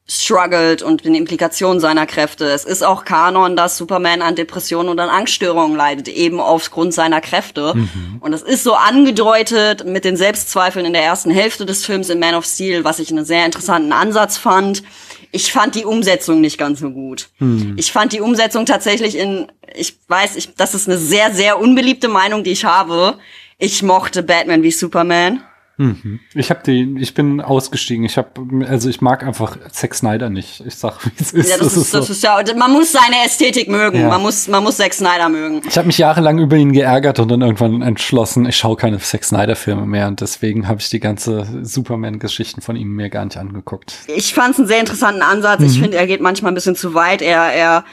struggelt und den Implikationen seiner Kräfte. Es ist auch Kanon, dass Superman an Depressionen und an Angststörungen leidet, eben aufgrund seiner Kräfte. Mhm. Und es ist so angedeutet mit den Selbstzweifeln in der ersten Hälfte des Films in Man of Steel, was ich einen sehr interessanten Ansatz fand. Ich fand die Umsetzung nicht ganz so gut. Mhm. Ich fand die Umsetzung tatsächlich in, ich weiß, ich, das ist eine sehr, sehr unbeliebte Meinung, die ich habe. Ich mochte Batman wie Superman. Mhm. Ich habe die, ich bin ausgestiegen. Ich habe, also ich mag einfach Zack Snyder nicht. Ich sag, wie es ist. Ja, das, das ist, das ist ja, man muss seine Ästhetik mögen. Ja. Man muss, man muss Zack Snyder mögen. Ich habe mich jahrelang über ihn geärgert und dann irgendwann entschlossen, ich schaue keine Zack Snyder Filme mehr und deswegen habe ich die ganze Superman-Geschichten von ihm mir gar nicht angeguckt. Ich fand es einen sehr interessanten Ansatz. Mhm. Ich finde, er geht manchmal ein bisschen zu weit. Er, er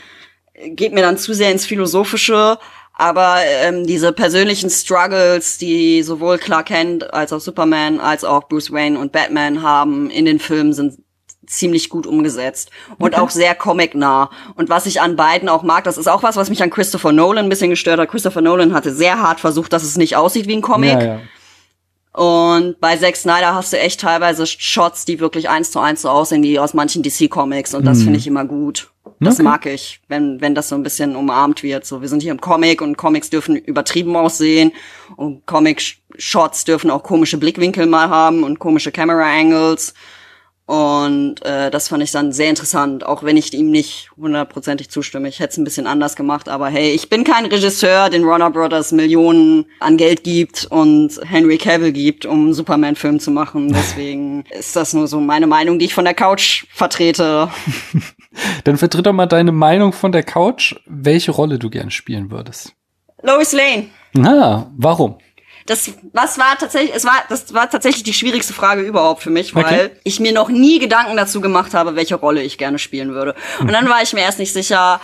geht mir dann zu sehr ins Philosophische. Aber ähm, diese persönlichen Struggles, die sowohl Clark Kent als auch Superman als auch Bruce Wayne und Batman haben in den Filmen, sind ziemlich gut umgesetzt und okay. auch sehr comic-nah. Und was ich an beiden auch mag, das ist auch was, was mich an Christopher Nolan ein bisschen gestört hat. Christopher Nolan hatte sehr hart versucht, dass es nicht aussieht wie ein Comic. Ja, ja. Und bei Zack Snyder hast du echt teilweise Shots, die wirklich eins zu eins so aussehen wie aus manchen DC-Comics. Und das finde ich immer gut. Das Okay. mag ich, wenn, wenn das so ein bisschen umarmt wird. So, wir sind hier im Comic und Comics dürfen übertrieben aussehen. Und Comic-Shots dürfen auch komische Blickwinkel mal haben und komische Camera-Angles. Und äh, das fand ich dann sehr interessant, auch wenn ich ihm nicht hundertprozentig zustimme. Ich hätte es ein bisschen anders gemacht, aber hey, ich bin kein Regisseur, den Warner Brothers Millionen an Geld gibt und Henry Cavill gibt, um einen Superman-Film zu machen. Deswegen ist das nur so meine Meinung, die ich von der Couch vertrete. Dann vertritt doch mal deine Meinung von der Couch, welche Rolle du gern spielen würdest. Lois Lane. Ah, warum? Das, was war tatsächlich, es war, das war tatsächlich die schwierigste Frage überhaupt für mich, weil Okay. ich mir noch nie Gedanken dazu gemacht habe, welche Rolle ich gerne spielen würde. Und dann war ich mir erst nicht sicher,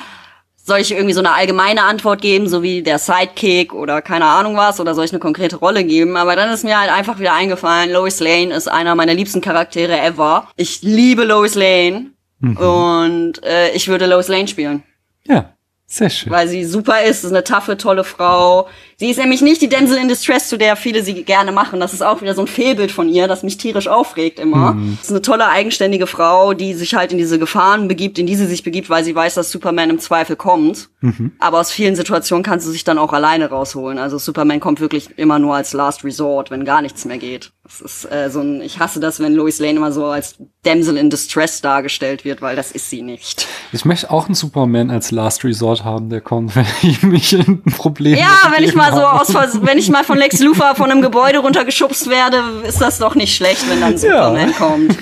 soll ich irgendwie so eine allgemeine Antwort geben, so wie der Sidekick oder keine Ahnung was, oder soll ich eine konkrete Rolle geben? Aber dann ist mir halt einfach wieder eingefallen, Lois Lane ist einer meiner liebsten Charaktere ever. Ich liebe Lois Lane und äh, ich würde Lois Lane spielen Ja, sehr schön. weil sie super ist, ist eine taffe, tolle Frau. Sie ist nämlich nicht die Damsel in Distress, zu der viele sie gerne machen. Das ist auch wieder so ein Fehlbild von ihr, das mich tierisch aufregt immer. Das ist eine tolle, eigenständige Frau, die sich halt in diese Gefahren begibt, in die sie sich begibt, weil sie weiß, dass Superman im Zweifel kommt. Aber aus vielen Situationen kann sie sich dann auch alleine rausholen. Also Superman kommt wirklich immer nur als Last Resort, wenn gar nichts mehr geht. Das ist äh, so ein, ich hasse das, wenn Lois Lane immer so als Damsel in Distress dargestellt wird, weil das ist sie nicht. Ich möchte auch einen Superman als Last Resort haben, der kommt, wenn ich mich in ein Problem Ja, wenn ich begeben mal so aus, wenn ich mal von Lex Luthor von einem Gebäude runtergeschubst werde, ist das doch nicht schlecht, wenn dann Superman kommt.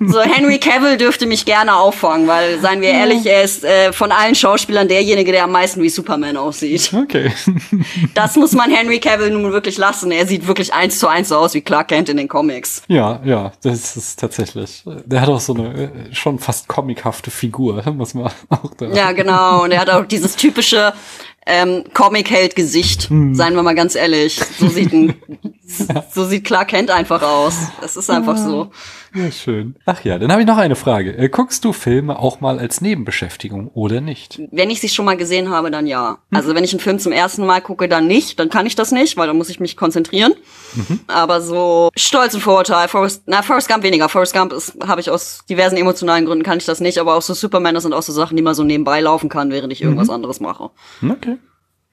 So Henry Cavill dürfte mich gerne auffangen, weil seien wir ehrlich, er ist äh, von allen Schauspielern derjenige, der am meisten wie Superman aussieht. Okay. Das muss man Henry Cavill nun wirklich lassen. Er sieht wirklich eins zu eins so aus wie Clark Kent in den Comics. Ja, ja, das ist tatsächlich. Der hat auch so eine äh, schon fast comichafte Figur, muss man auch da. Ja, genau. Und er hat auch dieses typische ähm, Comic-Held-Gesicht. Hm. Seien wir mal ganz ehrlich. So sieht ein, so sieht Clark Kent einfach aus. Das ist einfach so. Ja, schön. Ach ja, dann habe ich noch eine Frage. Äh, Guckst du Filme auch mal als Nebenbeschäftigung oder nicht? Wenn ich sie schon mal gesehen habe, dann ja. Also wenn ich einen Film zum ersten Mal gucke, dann nicht. Dann kann ich das nicht, weil dann muss ich mich konzentrieren. Aber so Stolz und Vorurteil, Forrest, na, Forrest Gump weniger. Forrest Gump ist, habe ich aus diversen emotionalen Gründen kann ich das nicht. Aber auch so Superman, das sind auch so Sachen, die man so nebenbei laufen kann, während ich irgendwas anderes mache. Okay.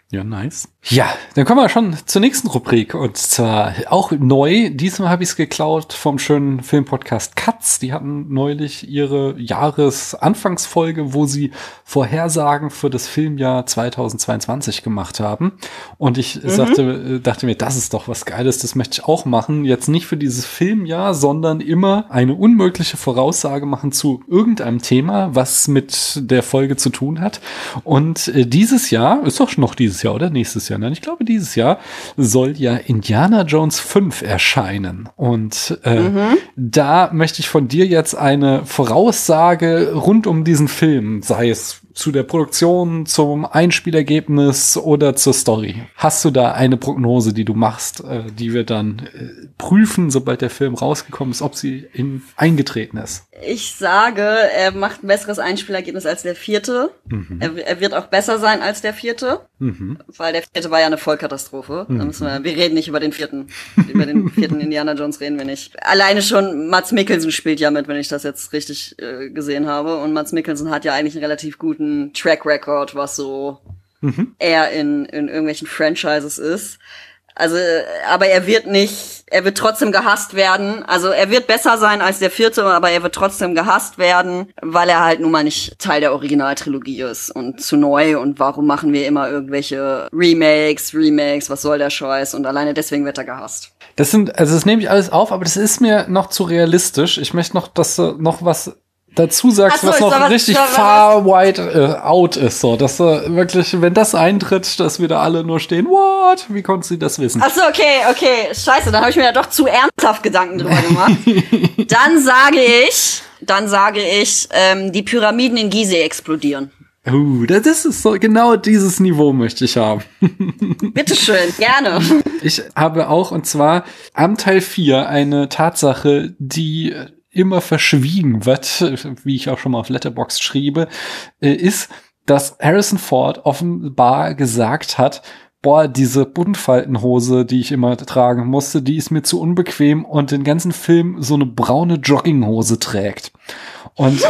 Ja, nice. Ja, dann kommen wir schon zur nächsten Rubrik und zwar auch neu. Diesmal habe ich es geklaut vom schönen Filmpodcast Katz. Die hatten neulich ihre Jahresanfangsfolge, wo sie Vorhersagen für das Filmjahr 2022 gemacht haben. Und ich sagte, äh, dachte mir, das ist doch was Geiles, das möchte ich auch machen. Jetzt nicht für dieses Filmjahr, sondern immer eine unmögliche Voraussage machen zu irgendeinem Thema, was mit der Folge zu tun hat. Und äh, dieses Jahr, ist doch noch dieses Jahr oder nächstes Jahr, nein, ich glaube dieses Jahr soll ja Indiana Jones 5 erscheinen. Und äh, da möchte ich von dir jetzt eine Voraussage rund um diesen Film, sei es zu der Produktion, zum Einspielergebnis oder zur Story. Hast du da eine Prognose, die du machst, äh, die wir dann äh, prüfen, sobald der Film rausgekommen ist, ob sie in, eingetreten ist? Ich sage, er macht ein besseres Einspielergebnis als der vierte. Er, er wird auch besser sein als der vierte. Weil der vierte war ja eine Vollkatastrophe. Müssen wir, wir reden nicht über den vierten. über den vierten Indiana Jones reden wir nicht. Alleine schon Mats Mikkelsen spielt ja mit, wenn ich das jetzt richtig äh, gesehen habe. Und Mats Mikkelsen hat ja eigentlich einen relativ guten Track Record, was so er in, in irgendwelchen Franchises ist. Also, äh, aber er wird nicht, er wird trotzdem gehasst werden. Also er wird besser sein als der vierte, aber er wird trotzdem gehasst werden, weil er halt nun mal nicht Teil der Originaltrilogie ist und zu neu. Und warum machen wir immer irgendwelche Remakes, Remakes, was soll der Scheiß? Und alleine deswegen wird er gehasst. Das sind, also das nehme ich alles auf, aber das ist mir noch zu realistisch. Ich möchte noch, dass du noch was dazu sagst, so, was noch da was- richtig da was- far wide äh, out ist, so, dass du wirklich, wenn das eintritt, dass wir da alle nur stehen, what? Wie konnten sie das wissen? Ach so, okay, okay, scheiße, dann habe ich mir ja doch zu ernsthaft Gedanken drüber gemacht. dann sage ich, dann sage ich, ähm, die Pyramiden in Gizeh explodieren. Uh, das ist so, genau dieses Niveau möchte ich haben. Bitteschön, gerne. Ich habe auch, und zwar am Teil 4 eine Tatsache, die immer verschwiegen wird, wie ich auch schon mal auf Letterboxd schriebe, äh, ist, dass Harrison Ford offenbar gesagt hat, boah, diese Buntfaltenhose, die ich immer tragen musste, die ist mir zu unbequem und den ganzen Film so eine braune Jogginghose trägt. Und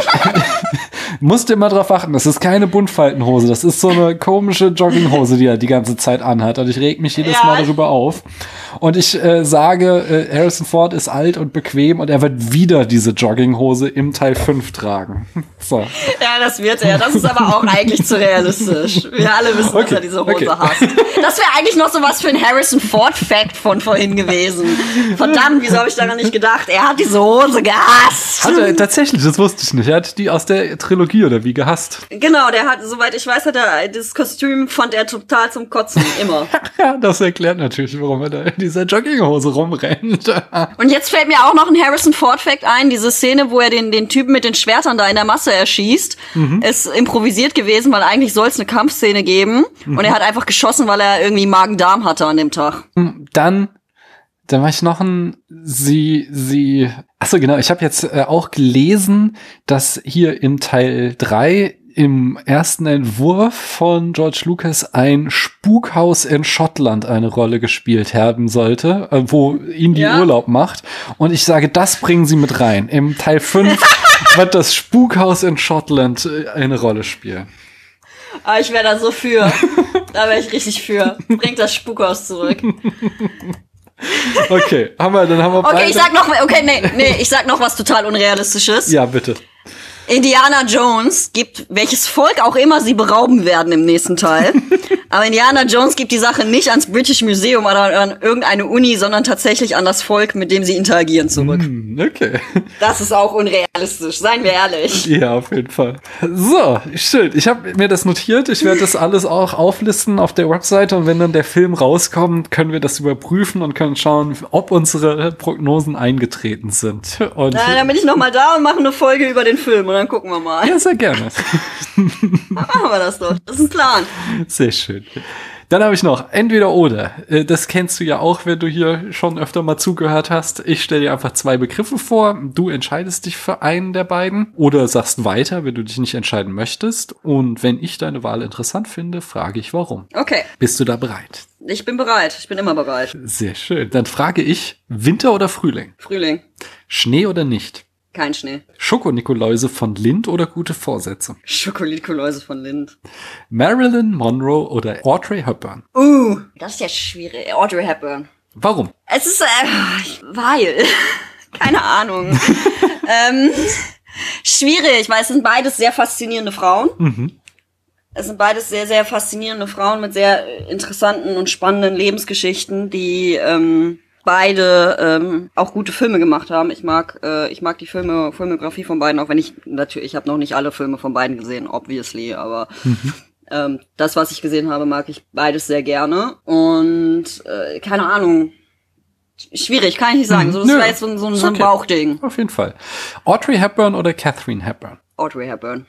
musste immer drauf achten, das ist keine Buntfaltenhose, das ist so eine komische Jogginghose, die er die ganze Zeit anhat. Und ich reg mich jedes Ja. Mal darüber auf. Und ich äh, sage, äh, Harrison Ford ist alt und bequem und er wird wieder diese Jogginghose im Teil 5 tragen. So. Ja, das wird er. Das ist aber auch eigentlich zu realistisch. Wir alle wissen, dass Okay, er diese Hose okay. hasst. Das wäre eigentlich noch so was für ein Harrison Ford-Fact von vorhin gewesen. Verdammt, wieso habe ich daran nicht gedacht? Er hat diese Hose gehasst. Hat er tatsächlich, das wusste ich nicht. Er hat die aus der Trilogie oder wie gehasst. Genau, der hat, soweit ich weiß, hat er das Kostüm fand er total zum Kotzen. Immer. Ja, das erklärt natürlich, warum er da in dieser Jogginghose rumrennt. Und jetzt fällt mir auch noch ein Harrison Ford-Fact ein. Diese Szene, wo er den, den Typen mit den Schwertern da in der Masse erschießt, ist improvisiert gewesen, weil eigentlich soll es eine Kampfszene geben. Und er hat einfach geschossen, weil er irgendwie Magen-Darm hatte an dem Tag. Dann, dann war ich noch ein, sie, sie, achso genau, ich habe jetzt äh, auch gelesen, dass hier in Teil 3 im ersten Entwurf von George Lucas ein Spukhaus in Schottland eine Rolle gespielt haben sollte, äh, wo ihn die Ja. Urlaub macht. Und ich sage, das bringen sie mit rein. Im Teil 5 wird das Spukhaus in Schottland äh, eine Rolle spielen. Aber ich wäre da so für. da wäre ich richtig für. Bringt das Spukhaus zurück. Okay, haben wir, dann haben wir Okay, beide- ich sag noch, okay, nee, nee, ich sag noch was total Unrealistisches. Ja, bitte. Indiana Jones gibt, welches Volk auch immer sie berauben werden im nächsten Teil. Aber Indiana Jones gibt die Sache nicht ans British Museum oder an irgendeine Uni, sondern tatsächlich an das Volk, mit dem sie interagieren zurück. Hm, Okay. Das ist auch unrealistisch, seien wir ehrlich. Ja, auf jeden Fall. So, schön. Ich habe mir das notiert. Ich werde das alles auch auflisten auf der Webseite und wenn dann der Film rauskommt, können wir das überprüfen und können schauen, ob unsere Prognosen eingetreten sind. Und Na, dann bin ich noch mal da und mache eine Folge über den Film und dann gucken wir mal. ja, sehr gerne. Dann machen wir das doch. Das ist ein Plan. Sehr schön. Dann habe ich noch entweder oder. Äh, Das kennst du ja auch, wenn du hier schon öfter mal zugehört hast. Ich stelle dir einfach zwei Begriffe vor. Du entscheidest dich für einen der beiden oder sagst weiter, wenn du dich nicht entscheiden möchtest. Und wenn ich deine Wahl interessant finde, frage ich warum. Okay, Bist du da bereit? ich bin bereit. Ich bin immer bereit. Sehr schön. Dann frage ich Winter oder Frühling? Frühling. Schnee oder nicht? Kein Schnee. Schokonikoläuse von Lind oder gute Vorsätze? Schokolikoläuse von Lind. Marilyn Monroe oder Audrey Hepburn? Uh, das ist ja schwierig. Audrey Hepburn. Warum? Es ist, äh, weil, keine Ahnung. ähm, schwierig, weil es sind beides sehr faszinierende Frauen. Mhm. Es sind beides sehr, sehr faszinierende Frauen mit sehr interessanten und spannenden Lebensgeschichten, die ähm, beide ähm, auch gute Filme gemacht haben. Ich mag, äh, ich mag die Filme, Filmografie von beiden, auch wenn ich natürlich, ich habe noch nicht alle Filme von beiden gesehen, obviously, aber ähm, das, was ich gesehen habe, mag ich beides sehr gerne. Und äh, keine Ahnung. Schwierig, kann ich nicht sagen. So, das Nö. war jetzt so, ein- so, so ein Okay. Bauchding. Auf jeden Fall. Audrey Hepburn oder Catherine Hepburn? Audrey Hepburn.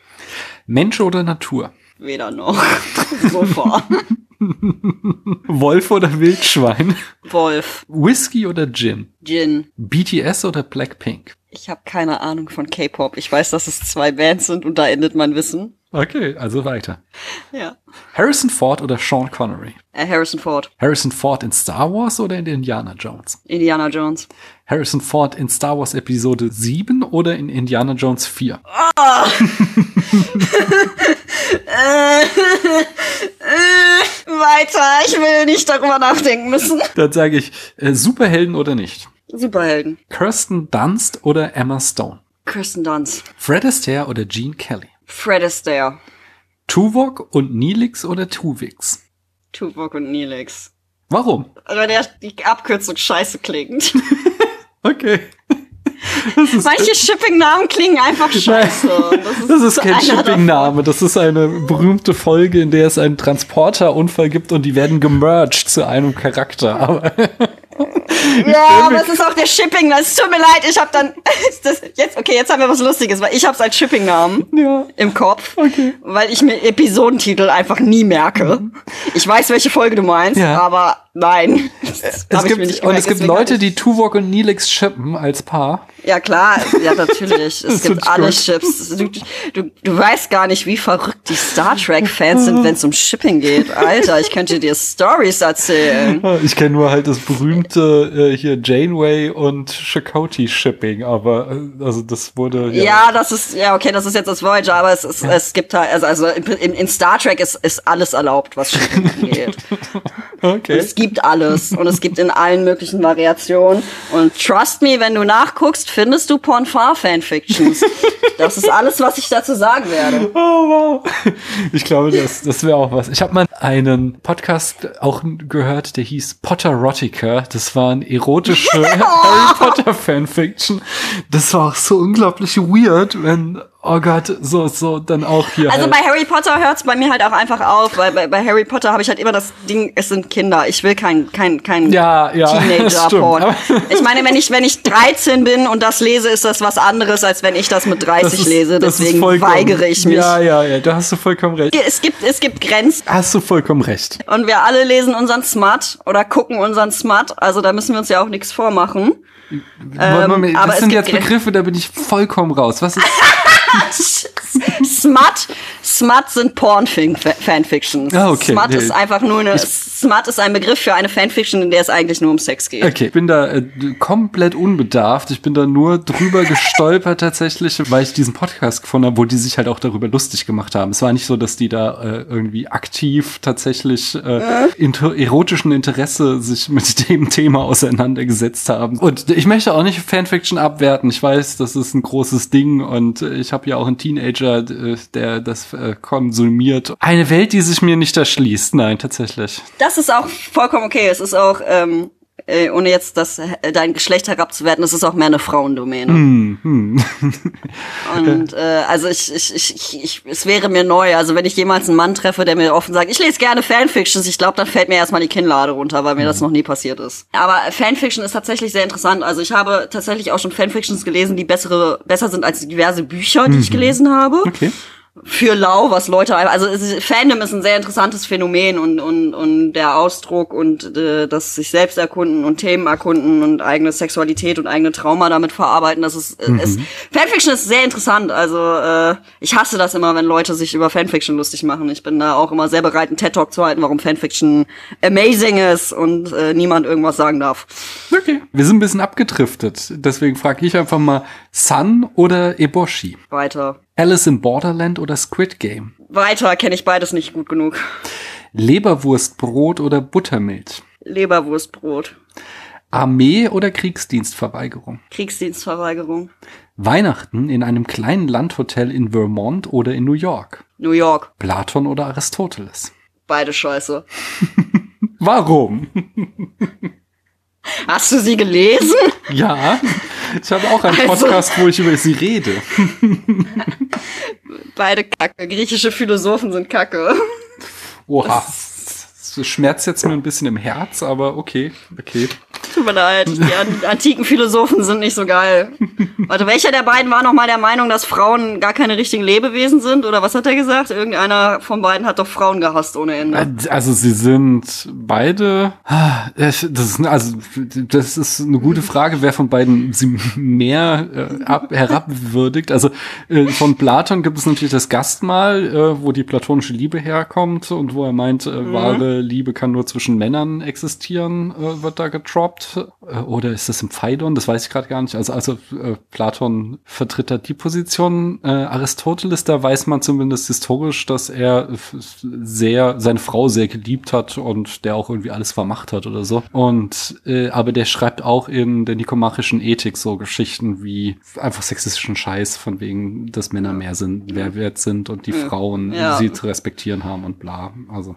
Mensch oder Natur? Weder noch. so vor. Wolf oder Wildschwein? Wolf. Whisky oder Gin? Gin. BTS oder Blackpink? Ich habe keine Ahnung von K-Pop. Ich weiß, dass es zwei Bands sind und da endet mein Wissen. Okay, also weiter. Ja. Harrison Ford oder Sean Connery? Äh, Harrison Ford. Harrison Ford in Star Wars oder in Indiana Jones? Indiana Jones. Harrison Ford in Star Wars Episode 7 oder in Indiana Jones 4? Äh, weiter. Ich will nicht darüber nachdenken müssen. Dann sage ich äh, Superhelden oder nicht? Superhelden. Kirsten Dunst oder Emma Stone? Kirsten Dunst. Fred Astaire oder Gene Kelly? Fred Astaire. Tuvok und Nilix oder Tuvix? Tuvok und Neelix. Warum? Weil der die Abkürzung scheiße klingt. Okay. Manche Shipping-Namen klingen einfach scheiße. Das ist kein einer davon. Shipping-Name. Das ist eine berühmte Folge, in der es einen Transporterunfall gibt und die werden gemerged zu einem Charakter. Aber Ja, aber es ist auch der Shipping. Es tut mir leid, ich habe dann das, jetzt okay, jetzt haben wir was Lustiges, weil ich habe als Shipping-Namen ja. im Kopf, Okay. weil ich mir Episodentitel einfach nie merke. Ich weiß, welche Folge du meinst, Ja. aber Nein. Es gibt, und es gibt Leute, die Tuvok und Neelix shippen als Paar. Ja, klar. Ja, natürlich. Es gibt alle Chips. Du, du, du weißt gar nicht, wie verrückt die Star Trek-Fans sind, wenn es um Shipping geht. Alter, ich könnte dir Stories erzählen. Ich kenne nur halt das berühmte äh, hier Janeway und Chakotay-Shipping, aber äh, also das wurde. Ja. ja, das ist, ja, okay, das ist jetzt das Voyager, aber es, es, ja. es gibt halt, also, also in, in Star Trek ist, ist alles erlaubt, was Shipping angeht. Okay. Und es gibt alles und es gibt in allen möglichen Variationen. Und trust me, wenn du nachguckst, findest du Pornfar-Fanfictions. das ist alles, was ich dazu sagen werde. Oh, wow. Ich glaube, das, das wäre auch was. Ich habe mal einen Podcast auch gehört, der hieß Potterotica. Das war ein erotische Harry Potter Fanfiction. Das war auch so unglaublich weird, wenn oh Gott, so, so, dann auch hier. Also halt. bei Harry Potter hört's bei mir halt auch einfach auf, weil bei, bei Harry Potter habe ich halt immer das Ding, es sind Kinder. Ich will kein, kein, kein ja, ja, Teenager-Porn. Ich meine, wenn ich, wenn ich 13 bin und das lese, ist das was anderes, als wenn ich das mit 30 das ist, lese. Deswegen weigere ich mich. Ja, ja, ja, da hast du vollkommen recht. Es gibt, es gibt Grenzen. Hast du vollkommen recht. Und wir alle lesen unseren Smut oder gucken unseren Smut. Also da müssen wir uns ja auch nichts vormachen. Ähm, Moment, das sind jetzt Begriffe, da bin ich vollkommen raus. Was ist Smut, Smut sind Porn-Fanfictions. Ah, okay. Smut nee. ist einfach nur eine, ich, Smut ist ein Begriff für eine Fanfiction, in der es eigentlich nur um Sex geht. Okay, ich bin da äh, komplett unbedarft. Ich bin da nur drüber gestolpert tatsächlich, weil ich diesen Podcast gefunden habe, wo die sich halt auch darüber lustig gemacht haben. Es war nicht so, dass die da äh, irgendwie aktiv tatsächlich äh? inter erotischen Interesse sich mit dem Thema auseinandergesetzt haben. Und ich möchte auch nicht Fanfiction abwerten. Ich weiß, das ist ein großes Ding und ich habe ja auch einen Teenager, äh, der das äh, konsumiert. Eine Welt, die sich mir nicht erschließt. Nein, tatsächlich. Das ist auch vollkommen okay. Es ist auch, ähm, äh, ohne jetzt das, äh, dein Geschlecht herabzuwerten, es ist auch mehr eine Frauendomäne. Hm, hm. Und äh, also ich, ich, ich, ich, es wäre mir neu. Also wenn ich jemals einen Mann treffe, der mir offen sagt, ich lese gerne Fanfictions, ich glaube, dann fällt mir erstmal die Kinnlade runter, weil mir das hm. noch nie passiert ist. Aber Fanfiction ist tatsächlich sehr interessant. Also ich habe tatsächlich auch schon Fanfictions gelesen, die bessere, besser sind als diverse Bücher, die mhm. ich gelesen habe. Okay für lau, was Leute, also ist, Fandom ist ein sehr interessantes Phänomen und und und der Ausdruck und äh, das sich selbst erkunden und Themen erkunden und eigene Sexualität und eigene Trauma damit verarbeiten, das ist, mhm. ist Fanfiction ist sehr interessant. Also äh, ich hasse das immer, wenn Leute sich über Fanfiction lustig machen. Ich bin da auch immer sehr bereit, einen TED Talk zu halten, warum Fanfiction amazing ist und äh, niemand irgendwas sagen darf. Okay, wir sind ein bisschen abgedriftet, deswegen frage ich einfach mal Sun oder Eboshi. Weiter. Alice in Borderland oder Squid Game? Weiter kenne ich beides nicht gut genug. Leberwurstbrot oder Buttermilch? Leberwurstbrot. Armee oder Kriegsdienstverweigerung? Kriegsdienstverweigerung. Weihnachten in einem kleinen Landhotel in Vermont oder in New York? New York. Platon oder Aristoteles? Beide scheiße. Warum? Hast du sie gelesen? Ja, ich habe auch einen also, Podcast, wo ich über sie rede. Beide Kacke. Griechische Philosophen sind Kacke. Oha. Das schmerzt jetzt nur ein bisschen im Herz, aber okay, okay. Tut mir leid, die antiken Philosophen sind nicht so geil. Warte, welcher der beiden war nochmal der Meinung, dass Frauen gar keine richtigen Lebewesen sind? Oder was hat er gesagt? Irgendeiner von beiden hat doch Frauen gehasst ohne Ende. Also sie sind beide. Das ist, also, das ist eine gute Frage, wer von beiden sie mehr äh, ab, herabwürdigt. Also äh, von Platon gibt es natürlich das Gastmahl, äh, wo die platonische Liebe herkommt und wo er meint, äh, mhm. wahre Liebe kann nur zwischen Männern existieren, äh, wird da getroppt überhaupt? Äh, oder ist das im Phaidon? Das weiß ich gerade gar nicht. Also, also äh, Platon vertritt da die Position. Äh, Aristoteles, da weiß man zumindest historisch, dass er sehr seine Frau sehr geliebt hat und der auch irgendwie alles vermacht hat oder so. Und äh, aber der schreibt auch in der nikomachischen Ethik so Geschichten wie einfach sexistischen Scheiß von wegen, dass Männer mehr sind, wer wert sind und die ja. Frauen ja. sie zu respektieren haben und bla. Also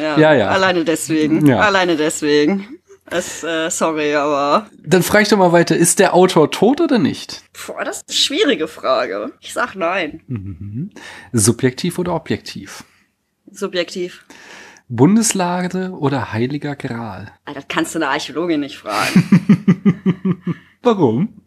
ja, ja, ja. alleine deswegen, ja. alleine deswegen. Es, äh, sorry, aber. Dann frage ich doch mal weiter, ist der Autor tot oder nicht? Boah, das ist eine schwierige Frage. Ich sag nein. Mhm. Subjektiv oder objektiv? Subjektiv. Bundeslade oder Heiliger Gral? Das kannst du eine Archäologin nicht fragen. Warum?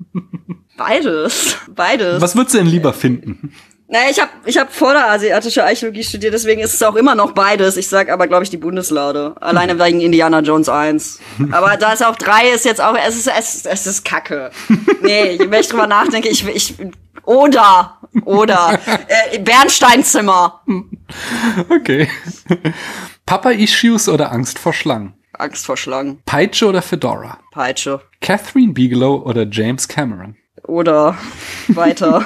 Beides. Beides. Was würdest du denn lieber finden? Naja, ich habe ich hab vorderasiatische Archäologie studiert, deswegen ist es auch immer noch beides. Ich sag aber, glaube ich, die Bundeslade. Alleine wegen Indiana Jones 1. Aber da ist auch 3 ist jetzt auch, es ist, es, es ist Kacke. Nee, mehr ich drüber nachdenke, ich, ich, oder, oder, äh, Bernsteinzimmer. Okay. Papa-Issues oder Angst vor Schlangen? Angst vor Schlangen. Peitsche oder Fedora? Peitsche. Catherine Bigelow oder James Cameron? Oder weiter.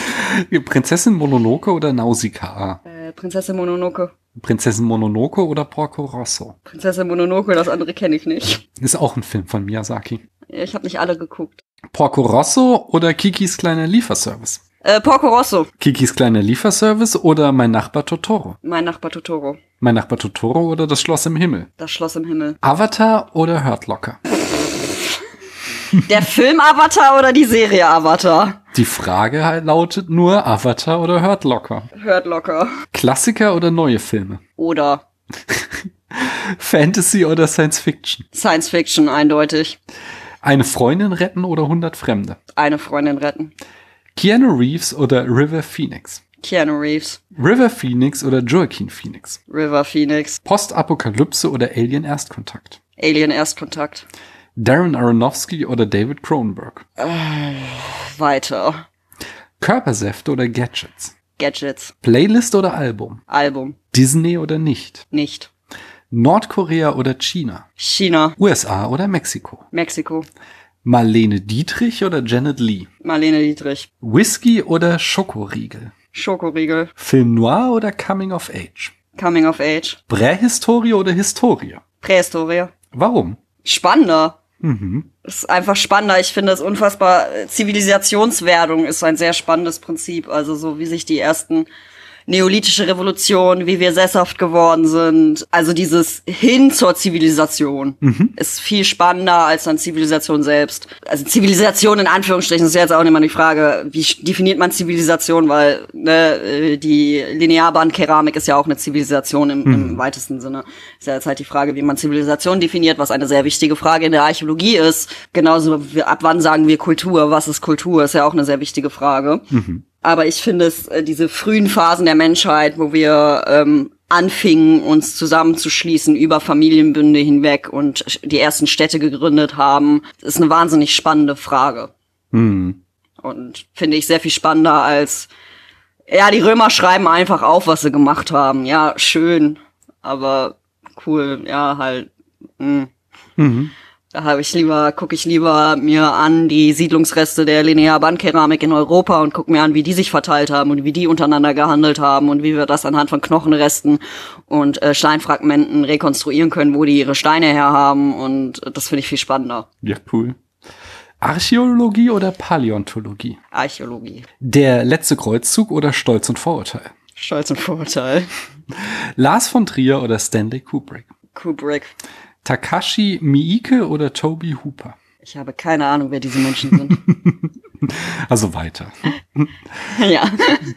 Prinzessin Mononoke oder Nausicaa? äh, Prinzessin Mononoke. Prinzessin Mononoke oder Porco Rosso? Prinzessin Mononoke, das andere kenne ich nicht. Ist auch ein Film von Miyazaki. Ich habe nicht alle geguckt. Porco Rosso oder Kikis kleiner Lieferservice? Äh, Porco Rosso. Kikis kleiner Lieferservice oder Mein Nachbar Totoro? Mein Nachbar Totoro. Mein Nachbar Totoro oder Das Schloss im Himmel? Das Schloss im Himmel. Avatar oder Hurt Locker? Der Film Avatar oder die Serie Avatar? Die Frage halt lautet nur Avatar oder Hurt Locker? Hört locker. Klassiker oder neue Filme? Oder Fantasy oder Science Fiction? Science Fiction, eindeutig. Eine Freundin retten oder 100 Fremde? Eine Freundin retten. Keanu Reeves oder River Phoenix? Keanu Reeves. River Phoenix oder Joaquin Phoenix? River Phoenix. Postapokalypse oder Alien Erstkontakt? Alien Erstkontakt. Darren Aronofsky oder David Cronenberg? Weiter. Körpersäfte oder Gadgets? Gadgets. Playlist oder Album? Album. Disney oder nicht? Nicht. Nordkorea oder China? China. USA oder Mexiko? Mexiko. Marlene Dietrich oder Janet Lee? Marlene Dietrich. Whisky oder Schokoriegel? Schokoriegel. Film Noir oder Coming of Age? Coming of Age. Prähistorie oder Historie? Prähistorie. Warum? Spannender. Mhm. ist einfach spannender. Ich finde es unfassbar. Zivilisationswerdung ist ein sehr spannendes Prinzip. Also so wie sich die ersten neolithische Revolution, wie wir sesshaft geworden sind. Also dieses hin zur Zivilisation ist viel spannender als dann Zivilisation selbst. Also Zivilisation in Anführungsstrichen ist jetzt auch immer die Frage, wie definiert man Zivilisation, weil ne, äh, die Linearbandkeramik ist ja auch eine Zivilisation im, im weitesten Sinne. Ist ja jetzt halt die Frage, wie man Zivilisation definiert, was eine sehr wichtige Frage in der Archäologie ist. Genauso ab wann sagen wir Kultur, was ist Kultur, ist ja auch eine sehr wichtige Frage. Aber ich finde es, äh, diese frühen Phasen der Menschheit, wo wir ähm, anfingen, uns zusammenzuschließen über Familienbünde hinweg und die ersten Städte gegründet haben, ist eine wahnsinnig spannende Frage. Mhm. Und finde ich sehr viel spannender als, ja, die Römer schreiben einfach auf, was sie gemacht haben. Ja, schön, aber cool, ja, halt. Mh. Mhm. Da habe ich lieber, gucke ich lieber mir an die Siedlungsreste der Linearbandkeramik in Europa und gucke mir an, wie die sich verteilt haben und wie die untereinander gehandelt haben und wie wir das anhand von Knochenresten und äh, Steinfragmenten rekonstruieren können, wo die ihre Steine herhaben und äh, das finde ich viel spannender. Ja, cool. Archäologie oder Paläontologie? Archäologie. Der letzte Kreuzzug oder Stolz und Vorurteil? Stolz und Vorurteil. Lars von Trier oder Stanley Kubrick? Kubrick. Takashi Miike oder Toby Hooper? Ich habe keine Ahnung, wer diese Menschen sind. Also weiter. ja.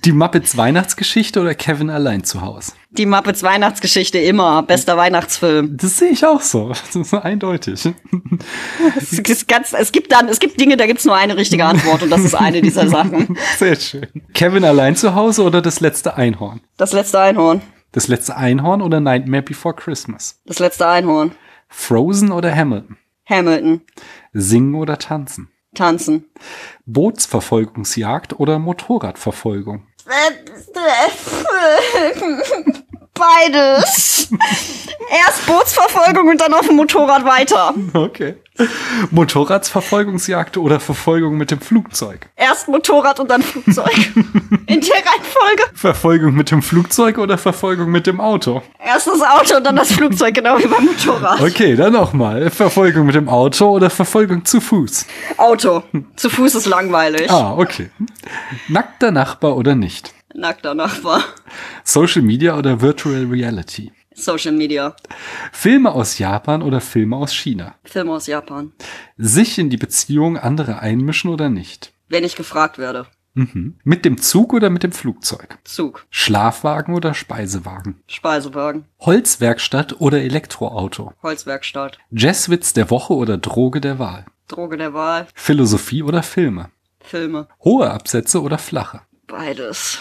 Die Muppets Weihnachtsgeschichte oder Kevin allein zu Hause? Die Muppets Weihnachtsgeschichte immer. Bester Weihnachtsfilm. Das sehe ich auch so. Das ist eindeutig. Es, ist ganz, es gibt dann, es gibt Dinge, da gibt's nur eine richtige Antwort und das ist eine dieser Sachen. Sehr schön. Kevin allein zu Hause oder das letzte Einhorn? Das letzte Einhorn. Das letzte Einhorn oder Nightmare Before Christmas? Das letzte Einhorn. Frozen oder Hamilton? Hamilton. Singen oder tanzen? Tanzen. Bootsverfolgungsjagd oder Motorradverfolgung? Beides. Erst Bootsverfolgung und dann auf dem Motorrad weiter. Okay. Motorradsverfolgungsjagd oder Verfolgung mit dem Flugzeug? Erst Motorrad und dann Flugzeug. In der Reihenfolge. Verfolgung mit dem Flugzeug oder Verfolgung mit dem Auto? Erst das Auto und dann das Flugzeug, genau wie beim Motorrad. Okay, dann nochmal. Verfolgung mit dem Auto oder Verfolgung zu Fuß? Auto. Zu Fuß ist langweilig. Ah, okay. Nackter Nachbar oder nicht? Nackter Nachbar. Social Media oder Virtual Reality? Social Media. Filme aus Japan oder Filme aus China? Filme aus Japan. Sich in die Beziehung anderer einmischen oder nicht? Wenn ich gefragt werde. Mhm. Mit dem Zug oder mit dem Flugzeug? Zug. Schlafwagen oder Speisewagen? Speisewagen. Holzwerkstatt oder Elektroauto? Holzwerkstatt. Jazzwitz der Woche oder Droge der Wahl? Droge der Wahl. Philosophie oder Filme? Filme. Hohe Absätze oder flache? Beides.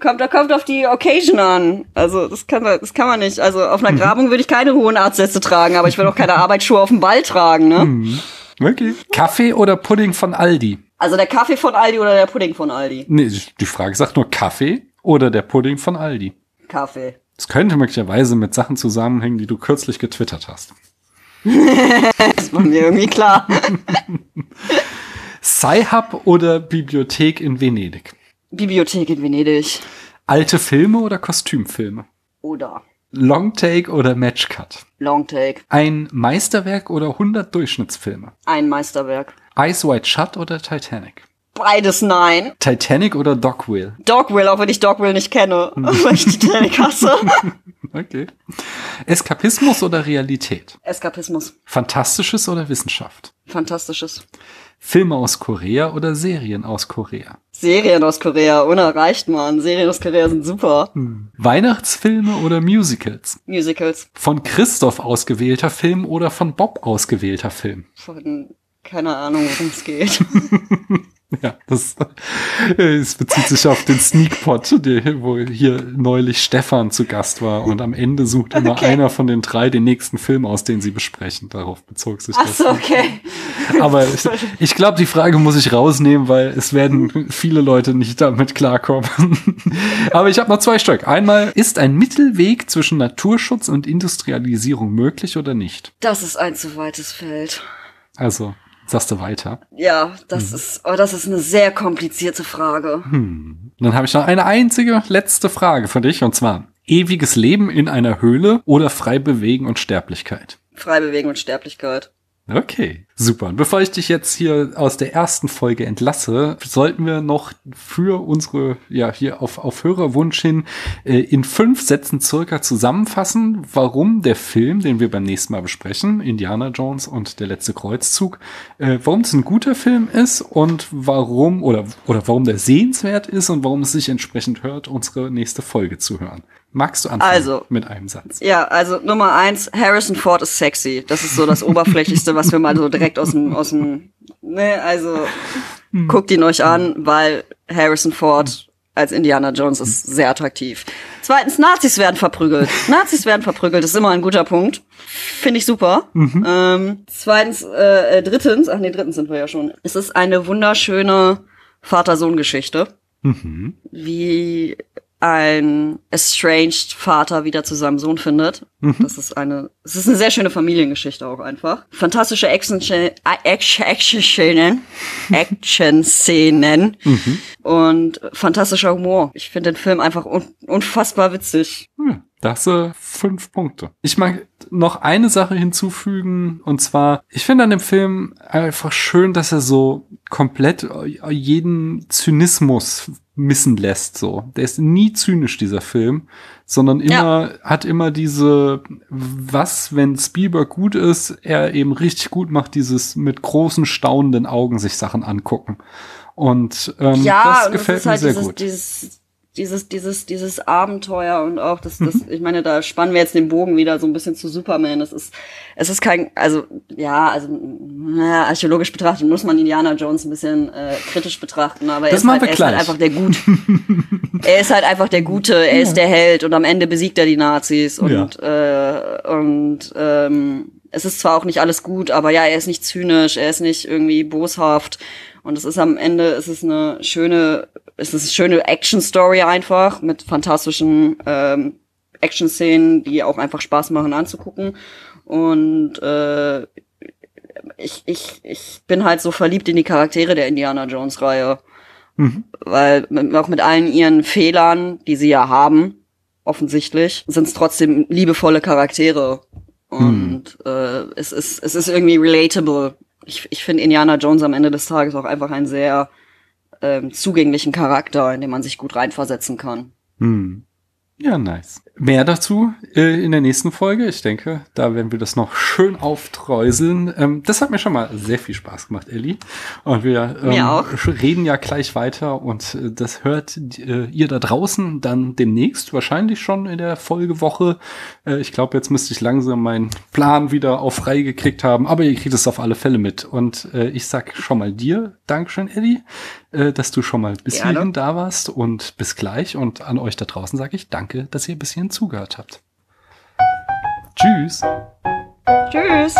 Kommt, da kommt auf die Occasion an. Also das kann man, das kann man nicht. Also auf einer Mhm. Grabung würde ich keine hohen Arztsätze tragen, aber ich würde auch keine Arbeitsschuhe auf dem Ball tragen, ne? Mhm. Okay. Kaffee oder Pudding von Aldi? Also der Kaffee von Aldi oder der Pudding von Aldi? Nee, die Frage sagt nur Kaffee oder der Pudding von Aldi. Kaffee. Das könnte möglicherweise mit Sachen zusammenhängen, die du kürzlich getwittert hast. Das war mir irgendwie klar. Sci-Hub oder Bibliothek in Venedig? Bibliothek in Venedig. Alte Filme oder Kostümfilme? Oder Longtake oder Matchcut? Longtake. Ein Meisterwerk oder 100 Durchschnittsfilme? Ein Meisterwerk. Eyes Wide Shut oder Titanic? Beides nein. Titanic oder Dogville? Dogville, auch wenn ich Dogville nicht kenne, weil ich Titanic hasse. Okay. Eskapismus oder Realität? Eskapismus. Fantastisches oder Wissenschaft? Fantastisches. Filme aus Korea oder Serien aus Korea? Serien aus Korea, unerreicht, Mann. Serien aus Korea sind super. Weihnachtsfilme oder Musicals? Musicals. Von Christoph ausgewählter Film oder von Bob ausgewählter Film? Von, keine Ahnung, worum es geht. Ja, das, äh, es bezieht sich auf den Sneakpot, wo hier neulich Stefan zu Gast war und am Ende sucht immer Okay. einer von den drei den nächsten Film aus, den sie besprechen. Darauf bezog sich Ach das. so, okay. Aber ich, ich glaube, die Frage muss ich rausnehmen, weil es werden viele Leute nicht damit klarkommen. Aber ich habe noch zwei Stück. Einmal, ist ein Mittelweg zwischen Naturschutz und Industrialisierung möglich oder nicht? Das ist ein zu weites Feld. Also, sagst du weiter. Ja, das ist, oh, das ist eine sehr komplizierte Frage. Dann habe ich noch eine einzige letzte Frage für dich und zwar ewiges Leben in einer Höhle oder frei bewegen und Sterblichkeit. Freibewegung und Sterblichkeit. Okay, super. Und bevor ich dich jetzt hier aus der ersten Folge entlasse, sollten wir noch für unsere, ja, hier auf, auf Hörerwunsch hin, äh, in fünf Sätzen circa zusammenfassen, warum der Film, den wir beim nächsten Mal besprechen, Indiana Jones und der letzte Kreuzzug, äh, warum es ein guter Film ist und warum, oder, oder warum der sehenswert ist und warum es sich entsprechend hört, unsere nächste Folge zu hören. Magst du anfangen Also. mit einem Satz? Ja, also Nummer eins, Harrison Ford ist sexy. Das ist so das Oberflächlichste, was wir mal so direkt aus dem, aus dem, ne, also guckt ihn euch an, weil Harrison Ford als Indiana Jones ist sehr attraktiv. Zweitens, Nazis werden verprügelt. Nazis werden verprügelt, ist immer ein guter Punkt. Finde ich super. Ähm, zweitens, äh, äh, drittens, ach nee, drittens sind wir ja schon. Es ist eine wunderschöne Vater-Sohn-Geschichte Mhm. wie ein estranged Vater wieder zu seinem Sohn findet. Das ist eine, es ist eine sehr schöne Familiengeschichte auch einfach. Fantastische Action Action Szenen, Action Szenen und fantastischer Humor. Ich finde den Film einfach un unfassbar witzig. Hm, Das sind fünf Punkte. Ich mag noch eine Sache hinzufügen, und zwar, ich finde an dem Film einfach schön, dass er so komplett jeden Zynismus missen lässt, so. Der ist nie zynisch, dieser Film, sondern immer, hat immer diese, was, wenn Spielberg gut ist, er eben richtig gut macht, dieses mit großen, staunenden Augen sich Sachen angucken. Und ähm, ja, das und gefällt ist halt mir sehr dieses, gut. dieses dieses, dieses, dieses Abenteuer und auch das, das, Mhm. ich meine, da spannen wir jetzt den Bogen wieder so ein bisschen zu Superman. Es ist, es ist kein, also, ja, also, na, archäologisch betrachtet muss man Indiana Jones ein bisschen äh, kritisch betrachten, aber er, Das ist halt, er ist halt einfach der Gut. er ist halt einfach der Gute, er ist der Held und am Ende besiegt er die Nazis und, äh, und, ähm, es ist zwar auch nicht alles gut, aber ja, er ist nicht zynisch, er ist nicht irgendwie boshaft. Und es ist am Ende, es ist eine schöne, es ist eine schöne Action-Story einfach mit fantastischen ähm, Action-Szenen, die auch einfach Spaß machen anzugucken. Und äh, ich, ich, ich bin halt so verliebt in die Charaktere der Indiana Jones-Reihe. Weil mit, auch mit allen ihren Fehlern, die sie ja haben, offensichtlich, sind es trotzdem liebevolle Charaktere. Und äh, es, ist, es ist irgendwie relatable. Ich, ich finde Indiana Jones am Ende des Tages auch einfach einen sehr ähm, zugänglichen Charakter, in den man sich gut reinversetzen kann. Hm. Ja, nice. Mehr dazu äh, in der nächsten Folge. Ich denke, da werden wir das noch schön aufträuseln. Ähm, das hat mir schon mal sehr viel Spaß gemacht, Ellie. Und wir ähm, reden ja gleich weiter und äh, das hört äh, ihr da draußen dann demnächst, wahrscheinlich schon in der Folgewoche. Äh, ich glaube, jetzt müsste ich langsam meinen Plan wieder auf frei gekriegt haben, aber ihr kriegt es auf alle Fälle mit. Und äh, ich sag schon mal dir Dankeschön, Ellie, äh, dass du schon mal bis hierhin da warst und bis gleich. Und an euch da draußen sage ich danke, dass ihr bis hierhin zugehört habt. Tschüss. Tschüss.